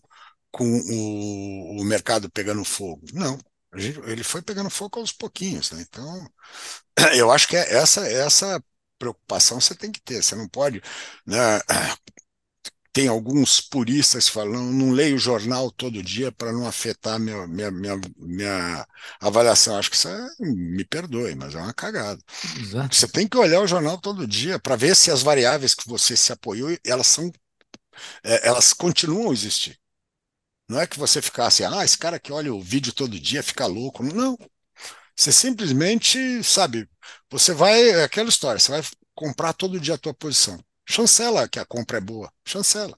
C: com o, o mercado pegando fogo. Não. Ele foi pegando fogo aos pouquinhos. Né? Então, (clears throat) eu acho que é essa, essa preocupação você tem que ter. Você não pode. Né, (clears throat) tem alguns puristas falam, não leio o jornal todo dia para não afetar minha, minha, minha, minha avaliação. Acho que isso é, me perdoe, mas é uma cagada. Exato. Você tem que olhar o jornal todo dia para ver se as variáveis que você se apoiou, elas são. É, elas continuam a existir. Não é que você ficasse, ah, esse cara que olha o vídeo todo dia fica louco. Não. Você simplesmente, sabe, você vai, é aquela história, você vai comprar todo dia a tua posição. Chancela que a compra é boa, chancela.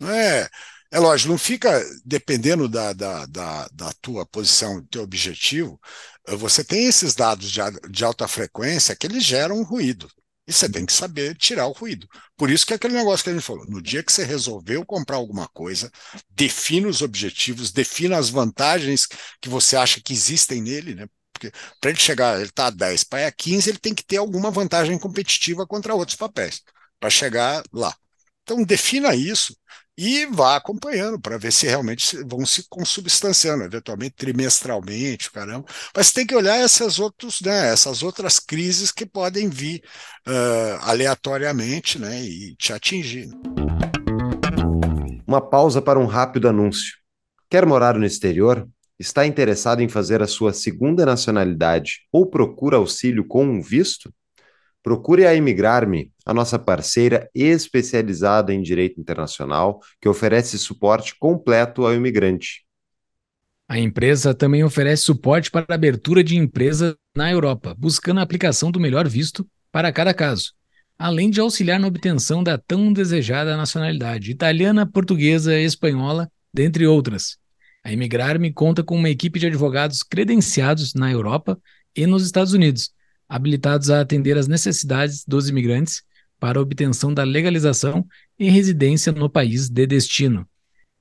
C: Não é, é lógico, não fica dependendo da, da, da, da tua posição, do teu objetivo. Você tem esses dados de, de alta frequência que eles geram ruído. E você tem que saber tirar o ruído. Por isso que é aquele negócio que a gente falou: no dia que você resolveu comprar alguma coisa, defina os objetivos, defina as vantagens que você acha que existem nele, né? Porque para ele chegar, ele está a 10, para a 15, ele tem que ter alguma vantagem competitiva contra outros papéis, para chegar lá. Então, defina isso e vá acompanhando para ver se realmente vão se consubstanciando, eventualmente trimestralmente, caramba. Mas tem que olhar essas, outros, né, essas outras crises que podem vir uh, aleatoriamente né, e te atingir.
B: Uma pausa para um rápido anúncio. Quer morar no exterior? Está interessado em fazer a sua segunda nacionalidade ou procura auxílio com um visto? Procure a Imigrar-me, a nossa parceira especializada em direito internacional, que oferece suporte completo ao imigrante.
A: A empresa também oferece suporte para a abertura de empresa na Europa, buscando a aplicação do melhor visto para cada caso, além de auxiliar na obtenção da tão desejada nacionalidade italiana, portuguesa, espanhola, dentre outras. A Imigrar-me conta com uma equipe de advogados credenciados na Europa e nos Estados Unidos, habilitados a atender às necessidades dos imigrantes para obtenção da legalização e residência no país de destino.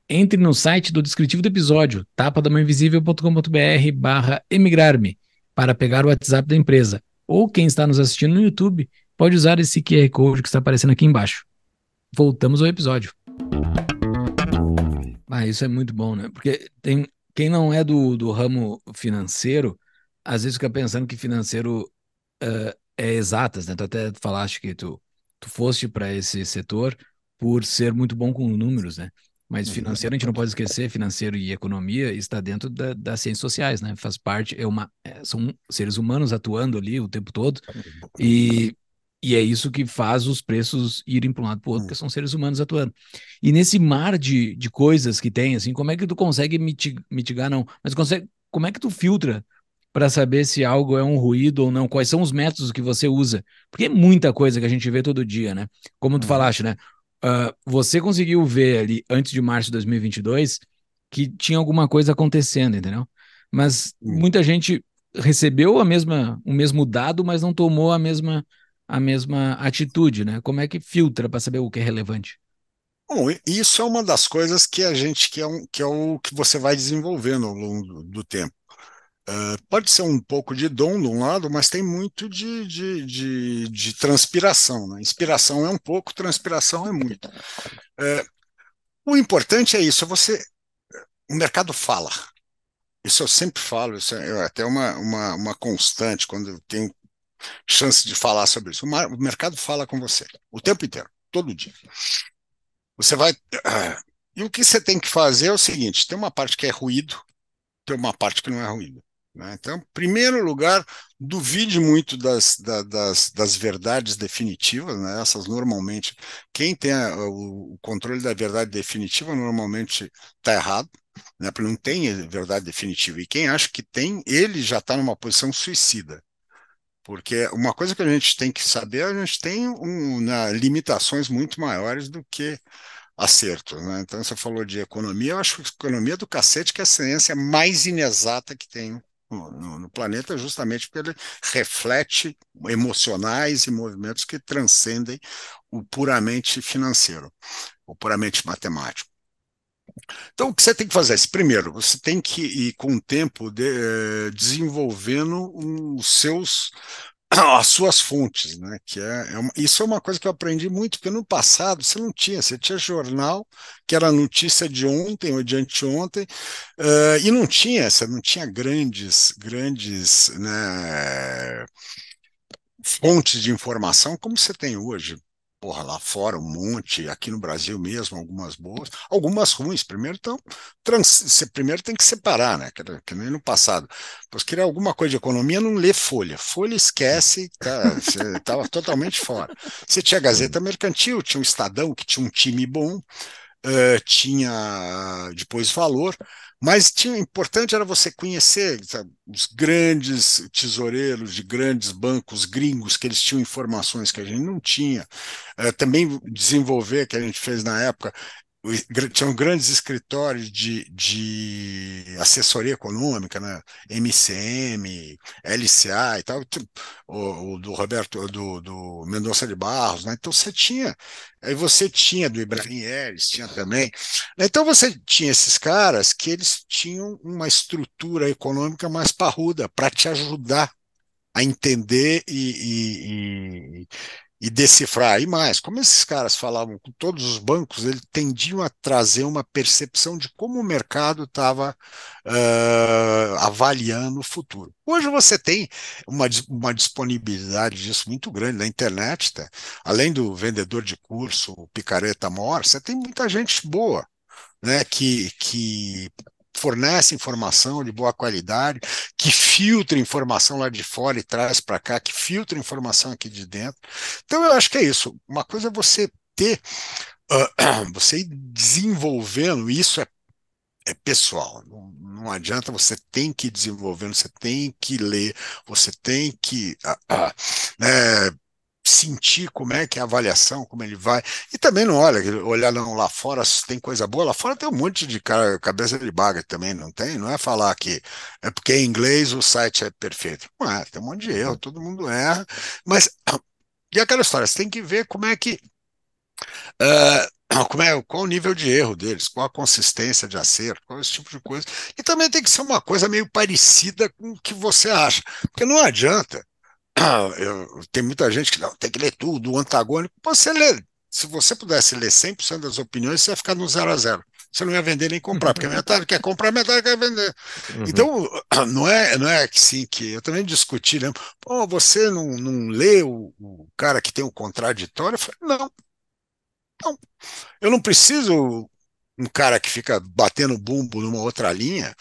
A: Entre no site do descritivo do episódio, tapadamainvisível.com.br barra emigrar-me, para pegar o WhatsApp da empresa. Ou quem está nos assistindo no YouTube, pode usar esse QR Code que está aparecendo aqui embaixo. Voltamos ao episódio. Ah, isso é muito bom, né? Porque tem quem não é do, do ramo financeiro, às vezes fica pensando que financeiro uh, é exatas, né? Tu até falaste que tu, tu foste para esse setor por ser muito bom com números, né? Mas uhum. financeiro, a gente não pode esquecer, financeiro e economia está dentro da, das ciências sociais, né? Faz parte, é uma, é, são seres humanos atuando ali o tempo todo e, e é isso que faz os preços irem para um lado para o outro, porque são seres humanos atuando. E nesse mar de, de coisas que tem, assim, como é que tu consegue mitigar não, mas consegue, como é que tu filtra para saber se algo é um ruído ou não? Quais são os métodos que você usa? Porque é muita coisa que a gente vê todo dia, né? Como tu uhum. falaste, né? Uh, você conseguiu ver ali, antes de março de 2022, que tinha alguma coisa acontecendo, entendeu? Mas muita gente recebeu a mesma, o mesmo dado, mas não tomou a mesma, a mesma atitude, né? Como é que filtra para saber o que é relevante?
C: Bom, isso é uma das coisas que a gente que é, um, que é o que você vai desenvolvendo ao longo do, do tempo. Uh, pode ser um pouco de dom de um lado, mas tem muito de, de, de, de transpiração. Né? Inspiração é um pouco, transpiração é muito. Uh, o importante é isso, é você. O mercado fala. Isso eu sempre falo, isso é até uma, uma, uma constante quando eu tenho chance de falar sobre isso. O mercado fala com você o tempo inteiro, todo dia. Você vai. Uh, e o que você tem que fazer é o seguinte: tem uma parte que é ruído, tem uma parte que não é ruído. Né? Então, em primeiro lugar, duvide muito das, das, das verdades definitivas, né? essas normalmente, quem tem o, controle da verdade definitiva normalmente está errado, né? porque não tem verdade definitiva, e quem acha que tem, ele já está numa posição suicida. Porque uma coisa que a gente tem que saber, a gente tem um, né, limitações muito maiores do que acertos. Né? Então, você falou de economia, eu acho que economia do cacete que é a ciência mais inexata que tem no, no, planeta, justamente porque ele reflete emocionais e movimentos que transcendem o puramente financeiro, o puramente matemático. Então, o que você tem que fazer? Primeiro, você tem que ir com o tempo de, eh, desenvolvendo os seus as suas fontes, né? Que é, é uma, isso é uma coisa que eu aprendi muito, porque no passado você não tinha, você tinha jornal que era notícia de ontem ou de anteontem, uh, e não tinha, você não tinha grandes, grandes né, fontes de informação como você tem hoje porra, lá fora um monte, aqui no Brasil mesmo, algumas boas, algumas ruins. Primeiro, então, trans, primeiro tem que separar, né? Que, que nem no passado. Pois queria alguma coisa de economia, não lê Folha. Folha esquece, tá, você estava totalmente fora. Você tinha Gazeta Mercantil, tinha o Estadão, que tinha um time bom, uh, tinha depois valor. Mas tinha, importante era você conhecer sabe, os grandes tesoureiros de grandes bancos gringos, que eles tinham informações que a gente não tinha. Uh, também desenvolver, que a gente fez na época, tinham grandes escritórios de, de assessoria econômica, né? MCM, LCA e tal, o, o do Roberto, do, do Mendonça de Barros, né? Então você tinha, aí você tinha do Ibrahim Eres, tinha também. Então você tinha esses caras que eles tinham uma estrutura econômica mais parruda para te ajudar a entender e, e, e decifrar. E mais, como esses caras falavam com todos os bancos, eles tendiam a trazer uma percepção de como o mercado estava uh, avaliando o futuro. Hoje você tem uma, uma disponibilidade disso muito grande na internet, tá? além do vendedor de curso, o picareta mor, você tem muita gente boa, né, que, que fornece informação de boa qualidade, que filtra informação lá de fora e traz para cá, que filtra informação aqui de dentro. Então eu acho que é isso. Uma coisa é você ter, uh, (clears throat) você ir desenvolvendo, isso é, é pessoal. Não, não adianta, você tem que ir desenvolvendo, você tem que ler, você tem que uh, uh, né, sentir como é que é a avaliação, como ele vai. E também não olha, olhar não lá fora se tem coisa boa. Lá fora tem um monte de cara, cabeça de baga também, não tem? Não é falar que é porque em inglês o site é perfeito. Não é, tem um monte de erro, todo mundo erra. Mas, (clears throat) e aquela história, você tem que ver como é que. Uh, (clears throat) como é, qual o nível de erro deles, qual a consistência de acerto, qual esse tipo de coisa. E também tem que ser uma coisa meio parecida com o que você acha. Porque não adianta eu, tem muita gente que não, tem que ler tudo, o antagônico. Você lê, se você pudesse ler 100% das opiniões, você ia ficar no zero a zero. Você não ia vender nem comprar, porque a metade quer comprar, a metade quer vender. Uhum. Então, (clears throat) não é, não é assim que. Eu também discuti, né? Pô, você não, não lê o, o cara que tem o contraditório? Eu falei, não. Não. Eu não preciso um cara que fica batendo bumbo numa outra linha,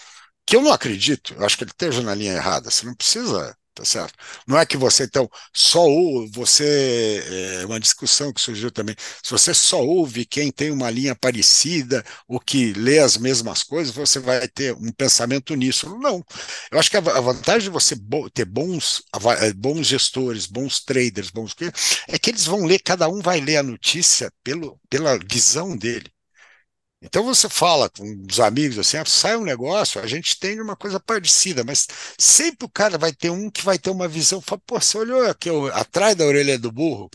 C: que eu não acredito. Eu acho que ele esteja na linha errada. Você não precisa tá certo? Não é que você, então, só ouve, você, é uma discussão que surgiu também, se você só ouve quem tem uma linha parecida ou que lê as mesmas coisas, você vai ter um pensamento nisso. Não. Eu acho que a vantagem de você ter bons, eh, bons gestores, bons traders, bons é que eles vão ler, cada um vai ler a notícia pelo, pela visão dele. Então você fala com os amigos assim, ah, sai um negócio, a gente tem uma coisa parecida, mas sempre o cara vai ter um que vai ter uma visão, fala, pô, você olhou aqui atrás da orelha do burro?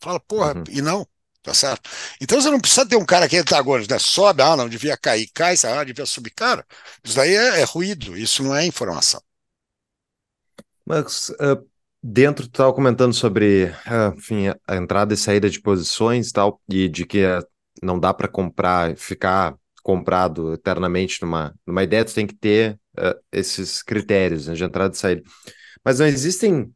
C: Fala, porra, uhum. e não, tá certo? Então você não precisa ter um cara que é antagônico, né? sobe, ah, não devia cair, cai, ah, devia subir, cara, isso daí é, é ruído, isso não é informação.
B: Mas uh, dentro, tu estava comentando sobre, uh, enfim, a entrada e saída de posições e tal, e de que uh, não dá para comprar, ficar comprado eternamente numa, numa ideia, tu tem que ter uh, esses critérios né, de entrada e saída. Mas não existem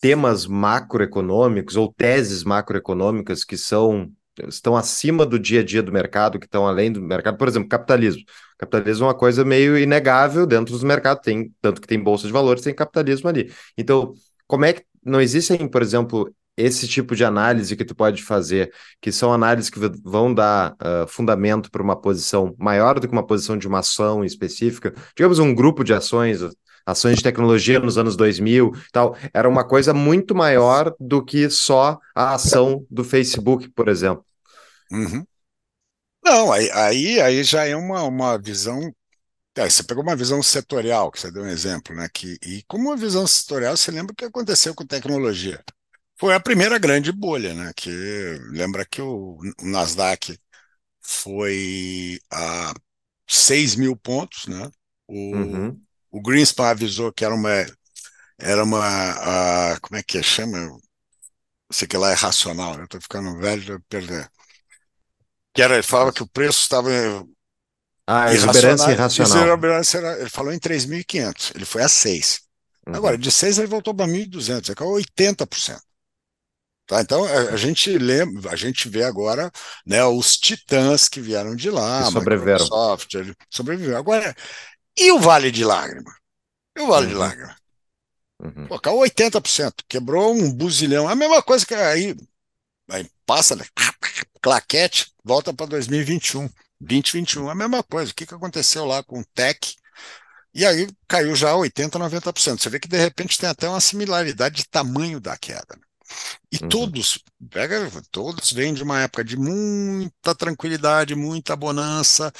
B: temas macroeconômicos ou teses macroeconômicas que são estão acima do dia a dia do mercado, que estão além do mercado, por exemplo, capitalismo. Capitalismo é uma coisa meio inegável dentro dos mercados, tem tanto que tem bolsa de valores, tem capitalismo ali. Então, como é que não existem, por exemplo, esse tipo de análise que tu pode fazer, que são análises que vão dar uh, fundamento para uma posição maior do que uma posição de uma ação específica, digamos um grupo de ações, ações de tecnologia nos anos 2000 tal, era uma coisa muito maior do que só a ação do Facebook, por exemplo.
C: Uhum. Não, aí, aí, aí já é uma, uma visão é, você pegou uma visão setorial, que você deu um exemplo, né? Que, e como uma visão setorial, você lembra o que aconteceu com tecnologia? Foi a primeira grande bolha, né? Que lembra que o, Nasdaq foi a 6 mil pontos, né? O, uhum. o Greenspan avisou que era uma era uma a, como é que é, chama? Sei que lá é racional, eu tô ficando velho de perder. Que era, ele falava que o preço estava
B: ah, exuberância irracional.
C: Ele falou em 3.500, ele foi a 6. Uhum. Agora, de 6 ele voltou para 1.200, é 80%. Tá, então a, gente lembra, a gente vê agora né, os titãs que vieram de lá,
B: sobreviveram.
C: Microsoft, sobreviveram. Agora, e o Vale de Lágrima? E o Vale uhum. de Lágrima? Uhum. Pô, caiu 80%, quebrou um buzilhão. A mesma coisa que aí, aí passa, né? claquete, volta para 2021, 2021, a mesma coisa. O que, que aconteceu lá com o Tech? E aí caiu já 80%, 90%. Você vê que de repente tem até uma similaridade de tamanho da queda. Né? E uhum. todos, pega, todos vêm de uma época de muita tranquilidade, muita bonança,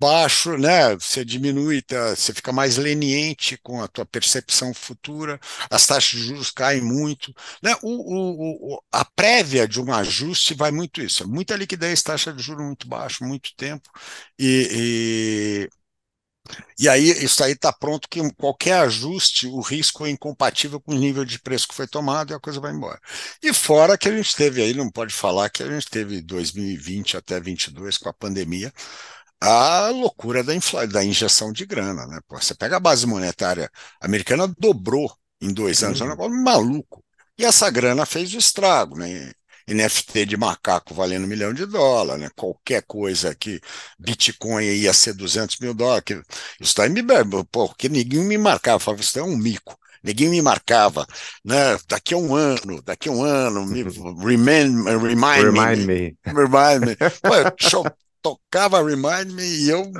C: baixo, né? Você diminui, tá, você fica mais leniente com a tua percepção futura, as taxas de juros caem muito, né? O, o, o, a prévia de um ajuste vai muito isso, muita liquidez, taxa de juros muito baixo, muito tempo, e, e aí, isso aí está pronto que qualquer ajuste, o risco é incompatível com o nível de preço que foi tomado e a coisa vai embora. E fora que a gente teve aí, não pode falar que a gente teve 2020 até 2022 com a pandemia, a loucura da, da injeção de grana. Né? Pô, você pega a base monetária americana, dobrou em dois anos, uhum. é um uhum. negócio maluco. E essa grana fez o estrago. Né? NFT de macaco valendo um milhão de dólares, né? qualquer coisa que Bitcoin ia ser 200 mil dólares. Que, isso aí me porque ninguém me marcava, falava, isso é um mico. Ninguém me marcava, né? Daqui a um ano, daqui a um ano, me, remind, (laughs) remind, remind me, me. Remind me. (laughs) Pô, eu tocava Remind Me e eu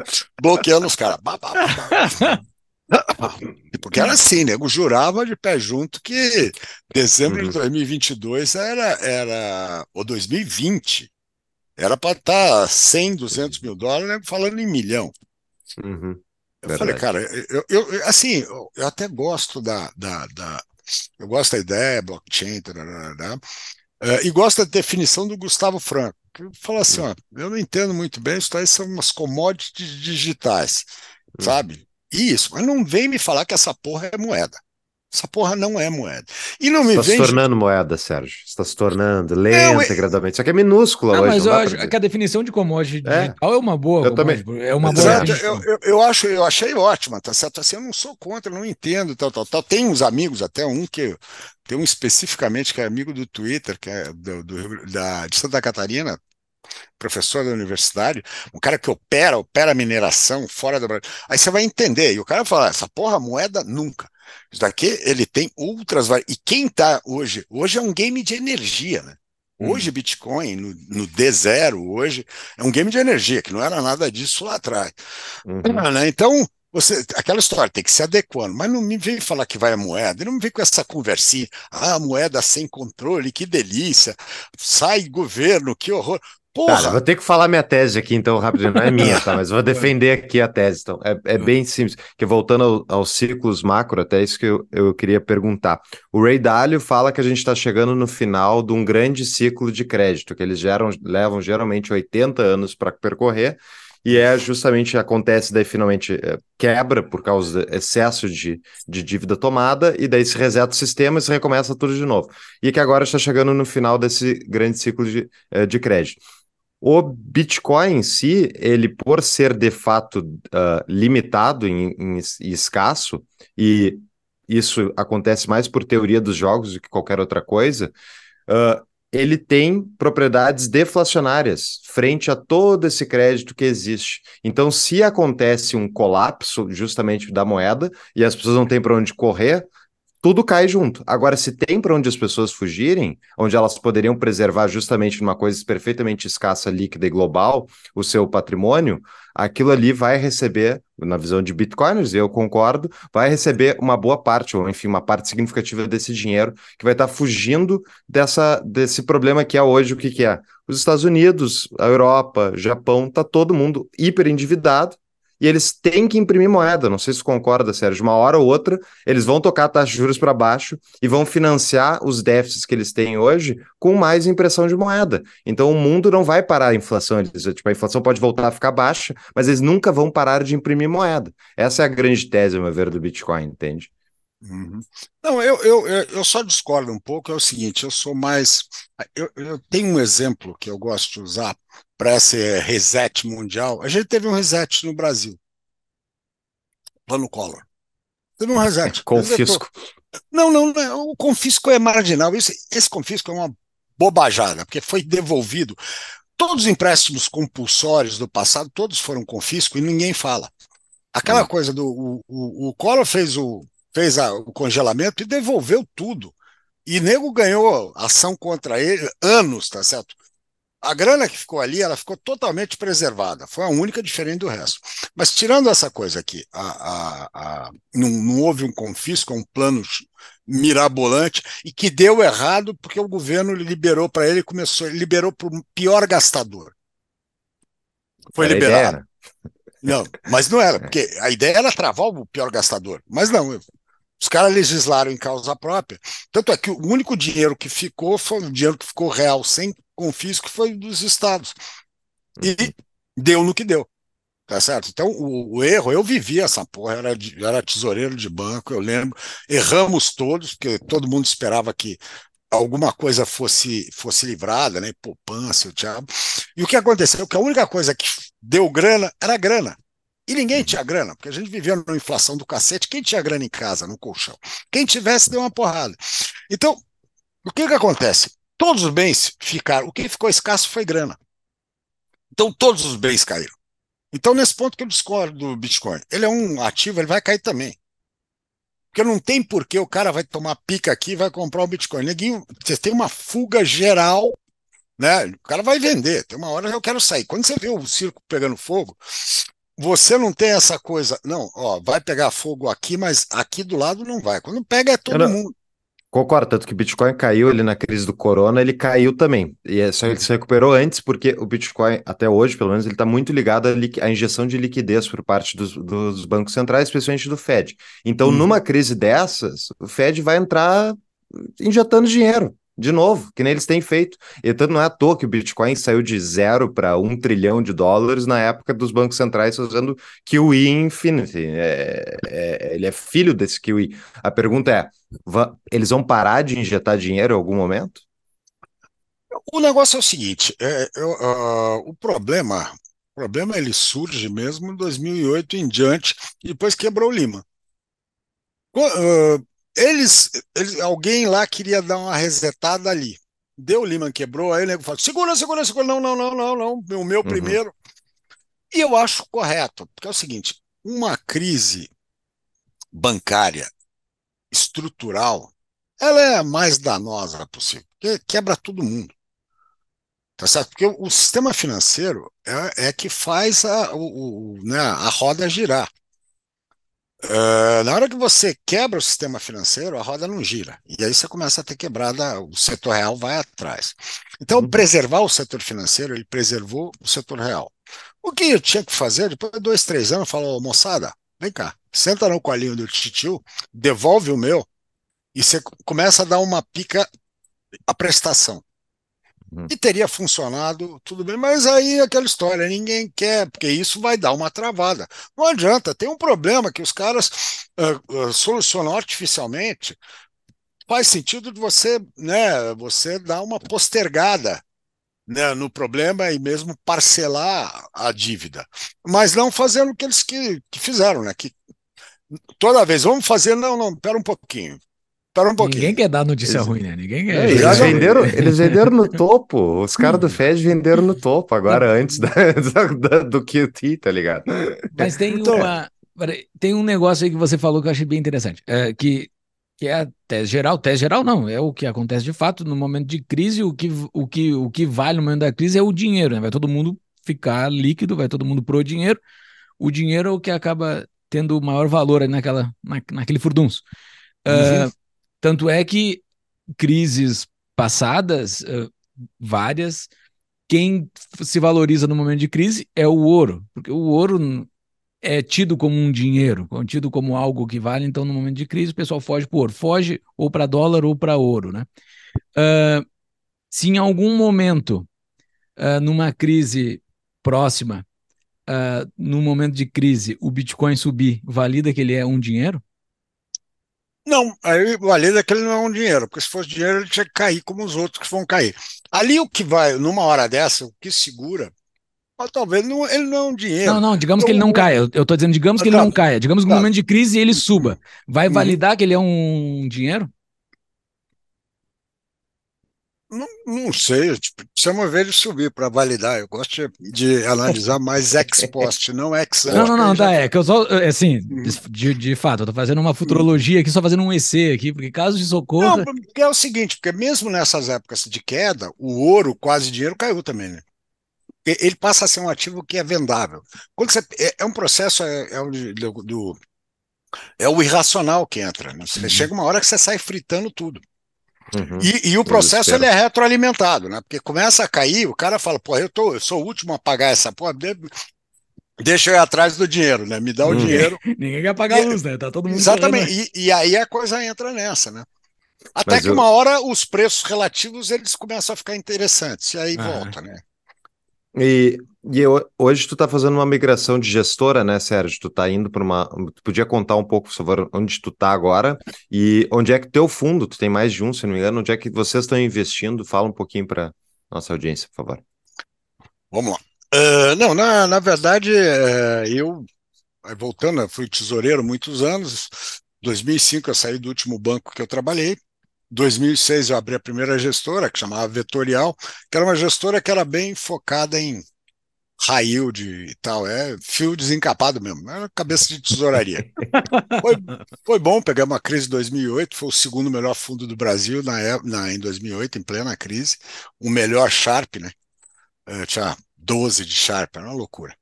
C: bloqueando os caras. (laughs) (coughs) Porque era assim, nego jurava de pé junto que dezembro uhum. de 2022 era, era ou 2020 era para estar 100, 200 mil dólares falando em milhão.
B: Uhum.
C: Eu falei, cara, eu, eu, assim, eu até gosto da, da, da eu gosto da ideia, blockchain, tarará, uh, e gosto da definição do Gustavo Franco, que fala assim, uhum. ó, eu não entendo muito bem, isso aí são umas commodities digitais, uhum. sabe? Isso, mas não vem me falar que essa porra é moeda. Essa porra não é moeda. E não me
B: Está
C: vem.
B: se tornando moeda, Sérgio. Está se tornando lenta e gradualmente. Isso aqui é minúscula não, hoje.
A: Mas eu acho que a definição de commodity é? digital é uma boa.
B: Eu também.
A: É uma boa.
C: Exato, eu, eu, eu, acho, eu achei ótima, tá certo? Assim, eu não sou contra, não entendo, tal, tal, tal. Tem uns amigos, até um que. Tem um especificamente que é amigo do Twitter, que é do, do da, de Santa Catarina, professor da universidade, um cara que opera, opera mineração fora do Brasil. Aí você vai entender. E o cara fala: essa porra, moeda nunca. Isso daqui ele tem outras. E quem está hoje? Hoje é um game de energia, né? Hoje, uhum. Bitcoin, no, no, D0, hoje, é um game de energia, que não era nada disso lá atrás. Uhum. Ah, né? Então, você, aquela história tem que se adequando, mas não me vem falar que vai a moeda, não me vem com essa conversinha, ah, moeda sem controle, que delícia, sai governo, que horror.
B: Porra. Tá, vou ter que falar minha tese aqui, então, rapidinho. Não é minha, tá? Mas vou defender aqui a tese. Então, é, é bem simples. Que voltando ao, aos ciclos macro, até isso que eu, eu queria perguntar. O Ray Dalio fala que a gente está chegando no final de um grande ciclo de crédito, que eles geram, levam geralmente 80 anos para percorrer, e é justamente acontece daí finalmente é, quebra por causa do excesso de, de dívida tomada e daí se reseta o sistema e se recomeça tudo de novo. E que agora está chegando no final desse grande ciclo de, é, de crédito. O Bitcoin em si, ele por ser de fato uh, limitado em, escasso, e isso acontece mais por teoria dos jogos do que qualquer outra coisa, uh, ele tem propriedades deflacionárias frente a todo esse crédito que existe. Então, se acontece um colapso justamente da moeda e as pessoas não têm para onde correr, tudo cai junto. Agora, se tem para onde as pessoas fugirem, onde elas poderiam preservar justamente numa coisa perfeitamente escassa, líquida e global, o seu patrimônio, aquilo ali vai receber, na visão de bitcoiners, eu concordo, vai receber uma boa parte, ou enfim, uma parte significativa desse dinheiro que vai estar tá fugindo dessa, desse problema que é hoje, o que, que é? Os Estados Unidos, a Europa, Japão, tá todo mundo hiper endividado, e eles têm que imprimir moeda. Não sei se concorda, Sérgio. Uma hora ou outra, eles vão tocar a taxa de juros para baixo e vão financiar os déficits que eles têm hoje com mais impressão de moeda. Então o mundo não vai parar a inflação. Eles, tipo, a inflação pode voltar a ficar baixa, mas eles nunca vão parar de imprimir moeda. Essa é a grande tese, ao meu ver, do Bitcoin, entende?
C: Uhum. Não, eu, eu, eu só discordo um pouco. É o seguinte: eu sou mais. Eu, eu tenho um exemplo que eu gosto de usar para esse reset mundial. A gente teve um reset no Brasil. Plano Collor. Teve um reset. (laughs)
B: confisco.
C: Não, não, não, o confisco é marginal. Esse, esse confisco é uma bobajada, porque foi devolvido. Todos os empréstimos compulsórios do passado, todos foram confisco e ninguém fala. Aquela hum. coisa do. O, o, o Collor fez o, fez a, o congelamento e devolveu tudo. E nego ganhou ação contra ele anos, tá certo? A grana que ficou ali, ela ficou totalmente preservada. Foi a única diferente do resto. Mas tirando essa coisa aqui, a, a, a, não, não, houve um confisco, um plano mirabolante e que deu errado porque o governo liberou para ele, começou, liberou para o pior gastador. Foi era liberado. Não, mas não era, porque a ideia era travar o pior gastador. Mas não, os caras legislaram em causa própria. Tanto é que o único dinheiro que ficou foi o dinheiro que ficou real sem confisco foi dos estados. E deu no que deu. Tá certo? Então, o, o erro, eu vivi essa porra, era, era tesoureiro de banco, eu lembro. Erramos todos, porque todo mundo esperava que alguma coisa fosse fosse livrada, né? Poupança, o diabo. E o que aconteceu? Que a única coisa que deu grana era grana. E ninguém tinha grana, porque a gente vivia numa inflação do cacete. Quem tinha grana em casa, no colchão? Quem tivesse, deu uma porrada. Então, o que que acontece? todos os bens ficaram. O que ficou escasso foi grana. Então, todos os bens caíram. Então, nesse ponto que eu discordo do Bitcoin, ele é um ativo, ele vai cair também. Porque não tem porquê o cara vai tomar pica aqui e vai comprar o Bitcoin. Neguinho, você tem uma fuga geral, né? O cara vai vender. Tem uma hora que eu quero sair. Quando você vê o circo pegando fogo, você não tem essa coisa. Não, ó, vai pegar fogo aqui, mas aqui do lado não vai. Quando pega é todo
B: não,
C: mundo.
B: Concordo, tanto que o Bitcoin caiu ali na crise do corona, ele caiu também. E é só ele se recuperou antes, porque o Bitcoin, até hoje, pelo menos, ele está muito ligado à, à, injeção de liquidez por parte dos, dos, bancos centrais, especialmente do Fed. Então, uhum. numa crise dessas, o Fed vai entrar injetando dinheiro de novo, que nem eles têm feito. E tanto não é à toa que o Bitcoin saiu de zero para um trilhão de dólares na época dos bancos centrais fazendo QE Infinity. É, é, ele é filho desse QE. A pergunta é: eles vão parar de injetar dinheiro em algum momento?
C: O negócio é o seguinte: é, uh, o problema, o problema ele surge mesmo em 2008 em diante, depois quebrou o Lima. Uh, eles, eles, alguém lá queria dar uma resetada ali. Deu, Lehman quebrou, aí o nego falou: segura, segura, segura, não, não, não, não, não, o meu uhum. primeiro. E eu acho correto, porque é o seguinte: uma crise bancária estrutural, ela é a mais danosa possível, porque quebra todo mundo. Tá certo? Porque o sistema financeiro é, é que faz a, o, o, né, a roda girar. Uh, na hora que você quebra o sistema financeiro, a roda não gira. E aí você começa a ter quebrada, o setor real vai atrás. Então, uhum. preservar o setor financeiro, ele preservou o setor real. O que eu tinha que fazer, depois de dois, três anos, falou, moçada, vem cá, senta no colinho do titio, devolve o meu, e você começa a dar uma pica a prestação. Uhum. E teria funcionado, tudo bem, mas aí aquela história, ninguém quer, porque isso vai dar uma travada. Não adianta, tem um problema que os caras uh, uh, solucionam artificialmente. Faz sentido de você, né, você dar uma postergada né, no problema e mesmo parcelar a dívida, mas não fazendo o que eles que, que fizeram, né? Que toda vez vamos fazer, não, não, espera um pouquinho. Espera um pouquinho.
A: Ninguém quer dar notícia eles... ruim, né? Ninguém quer.
B: É, eles, venderam, eles venderam no (laughs) topo. Os caras do Fed venderam no topo agora, antes da, da, do QT, tá ligado?
A: Mas tem então... uma. Tem um negócio aí que você falou que eu achei bem interessante. É, que, que é a tese geral. Tese geral não, é o que acontece de fato no momento de crise. O que, o que, o que vale no momento da crise é o dinheiro, né? Vai todo mundo ficar líquido, vai todo mundo pro dinheiro. O dinheiro é o que acaba tendo o maior valor naquela, na, naquele furdunço. Uhum. Uh, tanto é que crises passadas, uh, várias, quem se valoriza no momento de crise é o ouro, porque o ouro é tido como um dinheiro, é tido como algo que vale, então no momento de crise o pessoal foge para ouro, foge ou para dólar ou para ouro, né? Uh, se em algum momento, uh, numa crise próxima, uh, no momento de crise, o Bitcoin subir, valida que ele é um dinheiro?
C: Não, aí o é que ele não é um dinheiro, porque se fosse dinheiro ele tinha que cair como os outros que vão cair. Ali o que vai, numa hora dessa, o que segura, mas talvez não, ele não é um dinheiro.
A: Não, não, digamos que ele não caia. Eu estou dizendo, digamos que ele não caia. Digamos que no momento de crise ele suba. Vai uhum. validar que ele é um dinheiro?
C: Não, não sei, tipo, precisamos ver ele subir para validar. Eu gosto de, de analisar mais (laughs) ex post, não ex
A: ante. Não, não, não, tá, é que eu só, é, assim, uhum. de, de fato, eu tô fazendo uma futurologia aqui, só fazendo um EC aqui, porque caso de socorro. Não,
C: porque é o seguinte, porque mesmo nessas épocas de queda, o ouro, quase dinheiro, caiu também, né? Ele passa a ser um ativo que é vendável. Quando você, é, é um processo, é, é, o, do, do, é o irracional que entra. Né? Você uhum. chega uma hora que você sai fritando tudo. Uhum. E, e, o processo ele é retroalimentado, né? Porque começa a cair, o cara fala, pô, eu, tô, eu sou o último a pagar essa porra, deixa eu ir atrás do dinheiro, né? Me dá o dinheiro. (laughs)
A: Ninguém quer pagar a luz, né? Tá todo mundo.
C: Exatamente. E, e, aí a coisa entra nessa, né? Até Mas que eu... uma hora os preços relativos eles começam a ficar interessantes, e aí ah. volta, né?
B: E, e eu, hoje tu tá fazendo uma migração de gestora, né, Sérgio? Tu tá indo para uma. Tu podia contar um pouco sobre onde tu tá agora e onde é que teu fundo, tu tem mais de um, se não me engano, onde é que vocês estão investindo? Fala um pouquinho para nossa audiência, por favor.
C: Vamos lá. Uh, não, na, na verdade, uh, eu, voltando, fui tesoureiro muitos anos. Em 2005 eu saí do último banco que eu trabalhei 2006 eu abri a primeira gestora, que chamava Vetorial, que era uma gestora que era bem focada em raio de e tal, é fio desencapado mesmo, era cabeça de tesouraria. foi, foi bom, pegamos a crise de 2008, foi o segundo melhor fundo do Brasil na, na, em 2008, em plena crise, o melhor Sharp, né? Eu tinha 12 de Sharp, era uma loucura.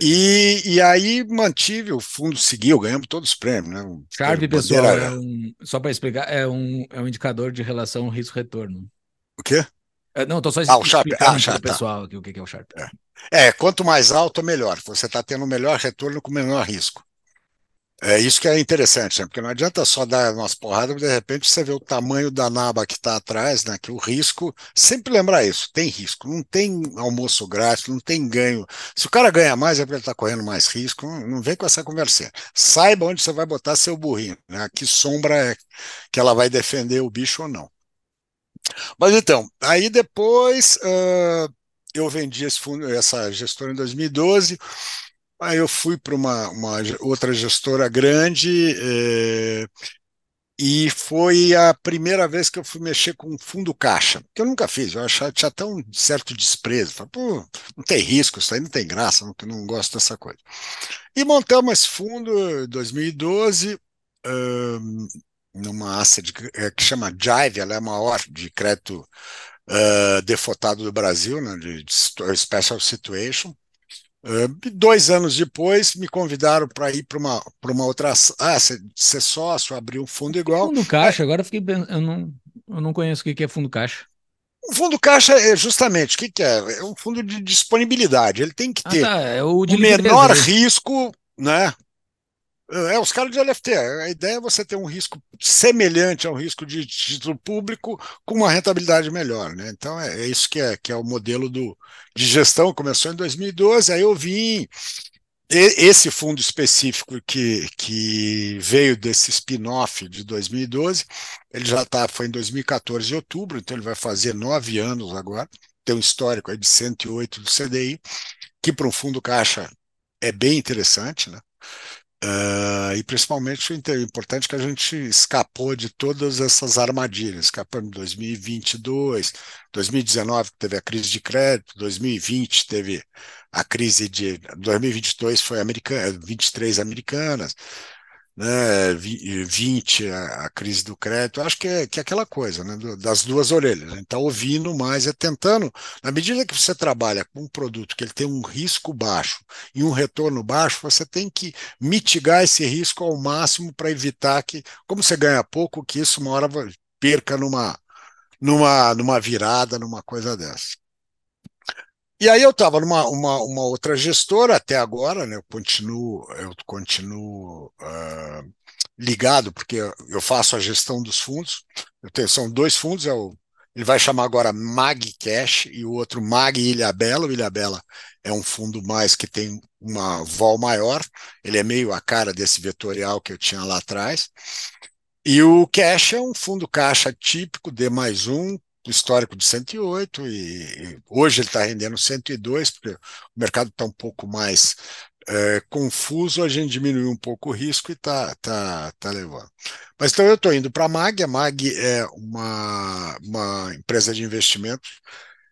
C: E, e aí mantive, o fundo seguiu, ganhamos todos os prêmios. Né?
A: Sharp, pessoal, é um, só para explicar, é um, é um indicador de relação risco-retorno.
C: O quê?
A: É, não, estou só explicando ah, o Sharp. Ah, Sharp, tá. pessoal aqui, o que é o Sharp.
C: É. É, quanto mais alto, melhor. Você está tendo melhor retorno com menor risco. É isso que é interessante, né? porque não adianta só dar umas porradas, de repente você vê o tamanho da naba que está atrás, né? que o risco, sempre lembrar isso, tem risco, não tem almoço grátis, não tem ganho. Se o cara ganha mais é porque ele está correndo mais risco, não, não, vem com essa conversinha. Saiba onde você vai botar seu burrinho, né? que sombra é que ela vai defender o bicho ou não. Mas então, aí depois... Uh eu vendi esse fundo, essa gestora em 2012. Aí eu fui para uma, uma, outra gestora grande é, e foi a primeira vez que eu fui mexer com fundo caixa, que eu nunca fiz, eu achava, tinha até um certo desprezo. Falei, Pô, não tem risco, isso aí não tem graça, não, não gosto dessa coisa. E montamos esse fundo em 2012, um, numa asset é, que chama Jive, ela é a maior de crédito uh, defotado do Brasil, né, de, Special Situation. Uh, dois anos depois, me convidaram para ir para uma, uma outra. Ah, ser sócio, abrir um fundo igual.
A: Fundo caixa, é, agora fiquei. Eu não, eu não conheço o que é fundo caixa.
C: O fundo caixa é justamente o que, que é? É um fundo de disponibilidade. Ele tem que ah, ter ah, tá, é o, o menor risco, né? É, os caras de LFT. A ideia é você ter um risco semelhante ao risco de título público com uma rentabilidade melhor. Né? Então, é, é isso que é, que é o modelo do, de gestão. Começou em 2012, aí eu vim. Esse fundo específico que, que veio desse spin-off de 2012, ele já tá, foi em 2014, em outubro, então ele vai fazer nove anos agora. Tem um histórico aí de 108 do CDI, que para um fundo caixa é bem interessante, né? Uh, e principalmente o importante que a gente escapou de todas essas armadilhas. Escapamos em 2022, 2019 teve a crise de crédito, 2020 teve a crise de. 2022 foi americana, 23 americanas, né, 20, a, crise do crédito, acho que é, que é aquela coisa, né, das duas orelhas. A gente está ouvindo mais, é tentando, na medida que você trabalha com um produto que ele tem um risco baixo e um retorno baixo, você tem que mitigar esse risco ao máximo para evitar que, como você ganha pouco, que isso uma hora perca numa, numa, numa virada, numa coisa dessa. E aí eu estava numa uma, uma, outra gestora até agora, né? Eu continuo, eu continuo uh, ligado, porque eu faço a gestão dos fundos. Eu tenho, são dois fundos, é o, ele vai chamar agora Mag Cash e o outro Mag Ilha Bela. O Ilha Bela é um fundo mais que tem uma vol maior, ele é meio a cara desse vetorial que eu tinha lá atrás. E o Cash é um fundo caixa típico, D mais um, histórico de 108 e, hoje ele está rendendo 102, porque o mercado está um pouco mais é, confuso, a gente diminuiu um pouco o risco e está tá, tá levando. Mas então eu estou indo para a MAG, a MAG é uma, uma empresa de investimento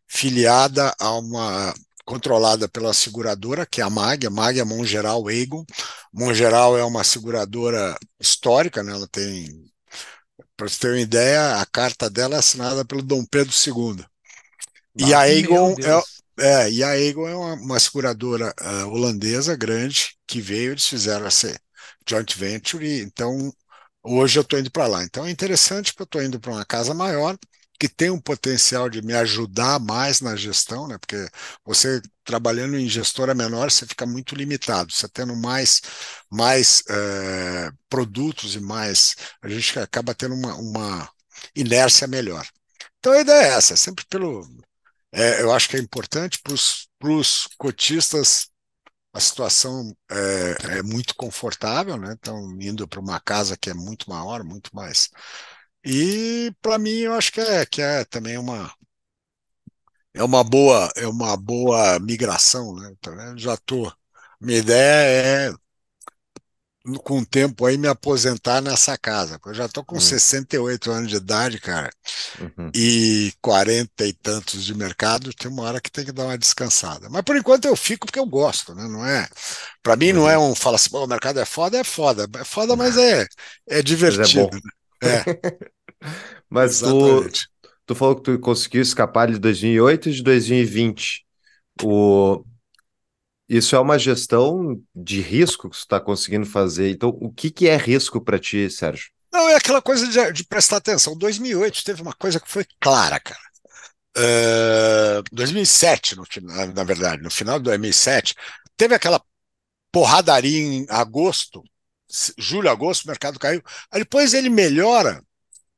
C: filiada a uma controlada pela seguradora, que é a MAG, a MAG é Mongeral Egon. Mongeral é uma seguradora histórica, né? ela tem para você ter uma ideia, a carta dela é assinada pelo Dom Pedro II. e a Aegon é, é, e a Aegon é uma, uma seguradora uh, holandesa grande que veio, eles fizeram essa joint venture, então hoje eu estou indo para lá. Então é interessante porque eu estou indo para uma casa maior, que tem um potencial de me ajudar mais na gestão, né? Porque você trabalhando em gestora menor, você fica muito limitado. Você tendo mais, mais é, produtos e mais, a gente acaba tendo uma, uma inércia melhor. Então a ideia é essa, é sempre pelo. É, eu acho que é importante para os cotistas a situação é, é, muito confortável, né? Estão indo para uma casa que é muito maior, muito mais e para mim eu acho que é, que é também uma é uma boa é uma boa migração, né? Então, já tô. Minha ideia é com o tempo aí, me aposentar nessa casa. Eu já estou com uhum. 68 anos de idade, cara, uhum. e 40 e tantos de mercado, tem uma hora que tem que dar uma descansada. Mas por enquanto eu fico porque eu gosto, né? Não é. Para mim não é uhum. um fala assim, o mercado é foda, é foda. É foda, mas (laughs) é, é divertido. Mas é,
B: né? é. (laughs) mas tu, tu falou que tu conseguiu escapar de 2008 e de 2020. O, isso é uma gestão de risco que você está conseguindo fazer. Então, o que, que é risco para ti, Sérgio?
C: Não, é aquela coisa de, de, prestar atenção. 2008 teve uma coisa que foi clara, cara. Uh, 2007, no, na verdade, no final de 2007, teve aquela porradaria em agosto, julho, agosto, o mercado caiu. Aí depois ele melhora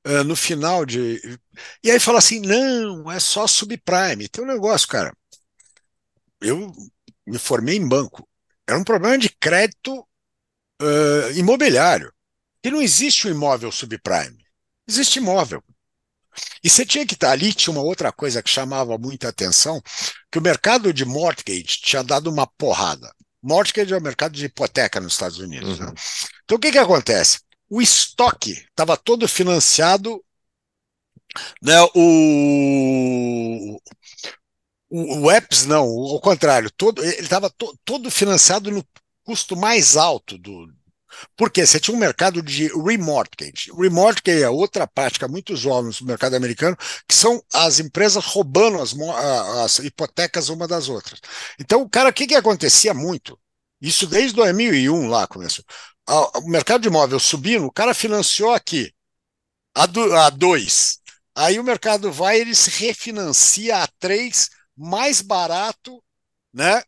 C: uh, no final de. E aí fala assim: não, é só subprime. Tem um negócio, cara. Eu me formei em banco. Era um problema de crédito uh, imobiliário. E não existe um imóvel subprime. Existe imóvel. E você tinha que estar ali, tinha uma outra coisa que chamava muita atenção, que o mercado de mortgage tinha dado uma porrada. Mortgage é o mercado de hipoteca nos Estados Unidos. Né? Uhum. Né? Então o que, que acontece? O estoque estava todo financiado, né, o, o, o EPS não, ao contrário, todo, ele estava to, todo financiado no custo mais alto do. Porque você tinha um mercado de remortgage. Remortgage é outra prática muito usual no mercado americano, que são as empresas roubando as, as hipotecas uma das outras. Então, o cara, o que, que acontecia muito? Isso desde 2001 lá começou. O mercado de imóvel subindo, o cara financiou aqui a, do, a dois. Aí o mercado vai, ele se refinancia a três mais barato, né?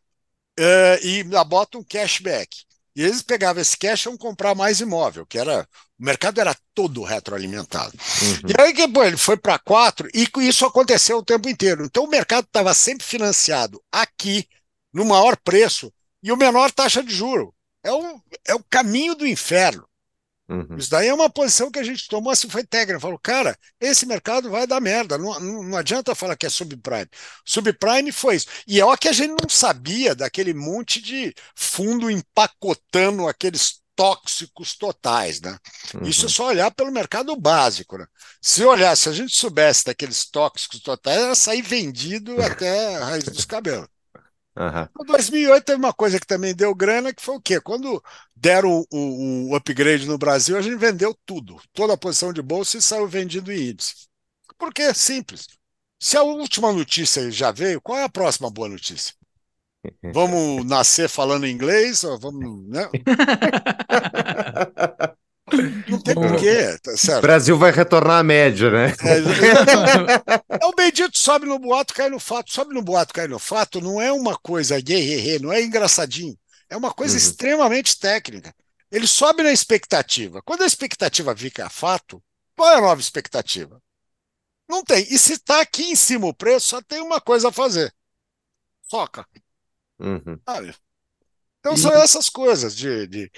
C: Uh, e bota um cashback. E eles pegavam esse cash e iam comprar mais imóvel, que era. O mercado era todo retroalimentado. Uhum. E aí pô, ele foi para quatro, e isso aconteceu o tempo inteiro. Então o mercado estava sempre financiado aqui, no maior preço, e o menor taxa de juro. É o, é o caminho do inferno. Uhum. Isso daí é uma posição que a gente tomou assim, foi técnica. Falou, cara, esse mercado vai dar merda. Não, não, não, adianta falar que é subprime. Subprime foi isso. E é o que a gente não sabia daquele monte de fundo empacotando aqueles tóxicos totais, né? Uhum. Isso é só olhar pelo mercado básico, né? Se olhar, se a gente soubesse daqueles tóxicos totais, era sair vendido (laughs) até a raiz dos cabelos. Uhum. Em 2008 teve uma coisa que também deu grana, que foi o quê? Quando deram o, o, upgrade no Brasil, a gente vendeu tudo, toda a posição de bolsa e saiu vendido em índice. Por quê? Simples. Se a última notícia já veio, qual é a próxima boa notícia? (laughs) Vamos nascer falando inglês? Ou vamos, né? (laughs) Não tem porquê, tá certo?
B: O Brasil vai retornar à média, né?
C: É, é, o bendito sobe no boato, cai no fato. Sobe no boato, cai no fato, não é uma coisa gay, não é engraçadinho. É uma coisa uhum. extremamente técnica. Ele sobe na expectativa. Quando a expectativa fica fato, qual é a nova expectativa? Não tem. E se está aqui em cima o preço, só tem uma coisa a fazer. Soca. Uhum. Então e... são essas coisas de, de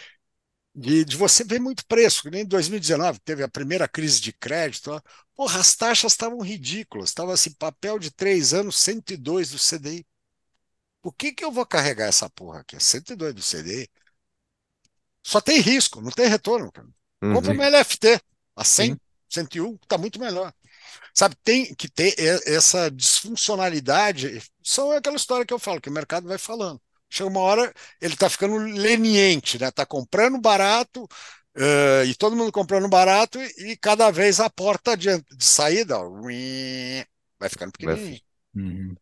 C: de, de você ver muito preço, que nem em 2019 teve a primeira crise de crédito. Porra, as taxas estavam ridículas, estava assim, papel de três anos, 102 do CDI. Por que, que eu vou carregar essa porra aqui? 102 do CDI. Só tem risco, não tem retorno. Cara. Uhum. Compra uma LFT a 100, Sim. 101, está muito melhor. Sabe, tem que ter essa disfuncionalidade. São aquela história que eu falo, que o mercado vai falando. Chega uma hora, ele está ficando leniente, né? Está comprando barato uh, e todo mundo comprando barato e, cada vez a porta de, de saída ó, vai ficando pequenininha. Uhum.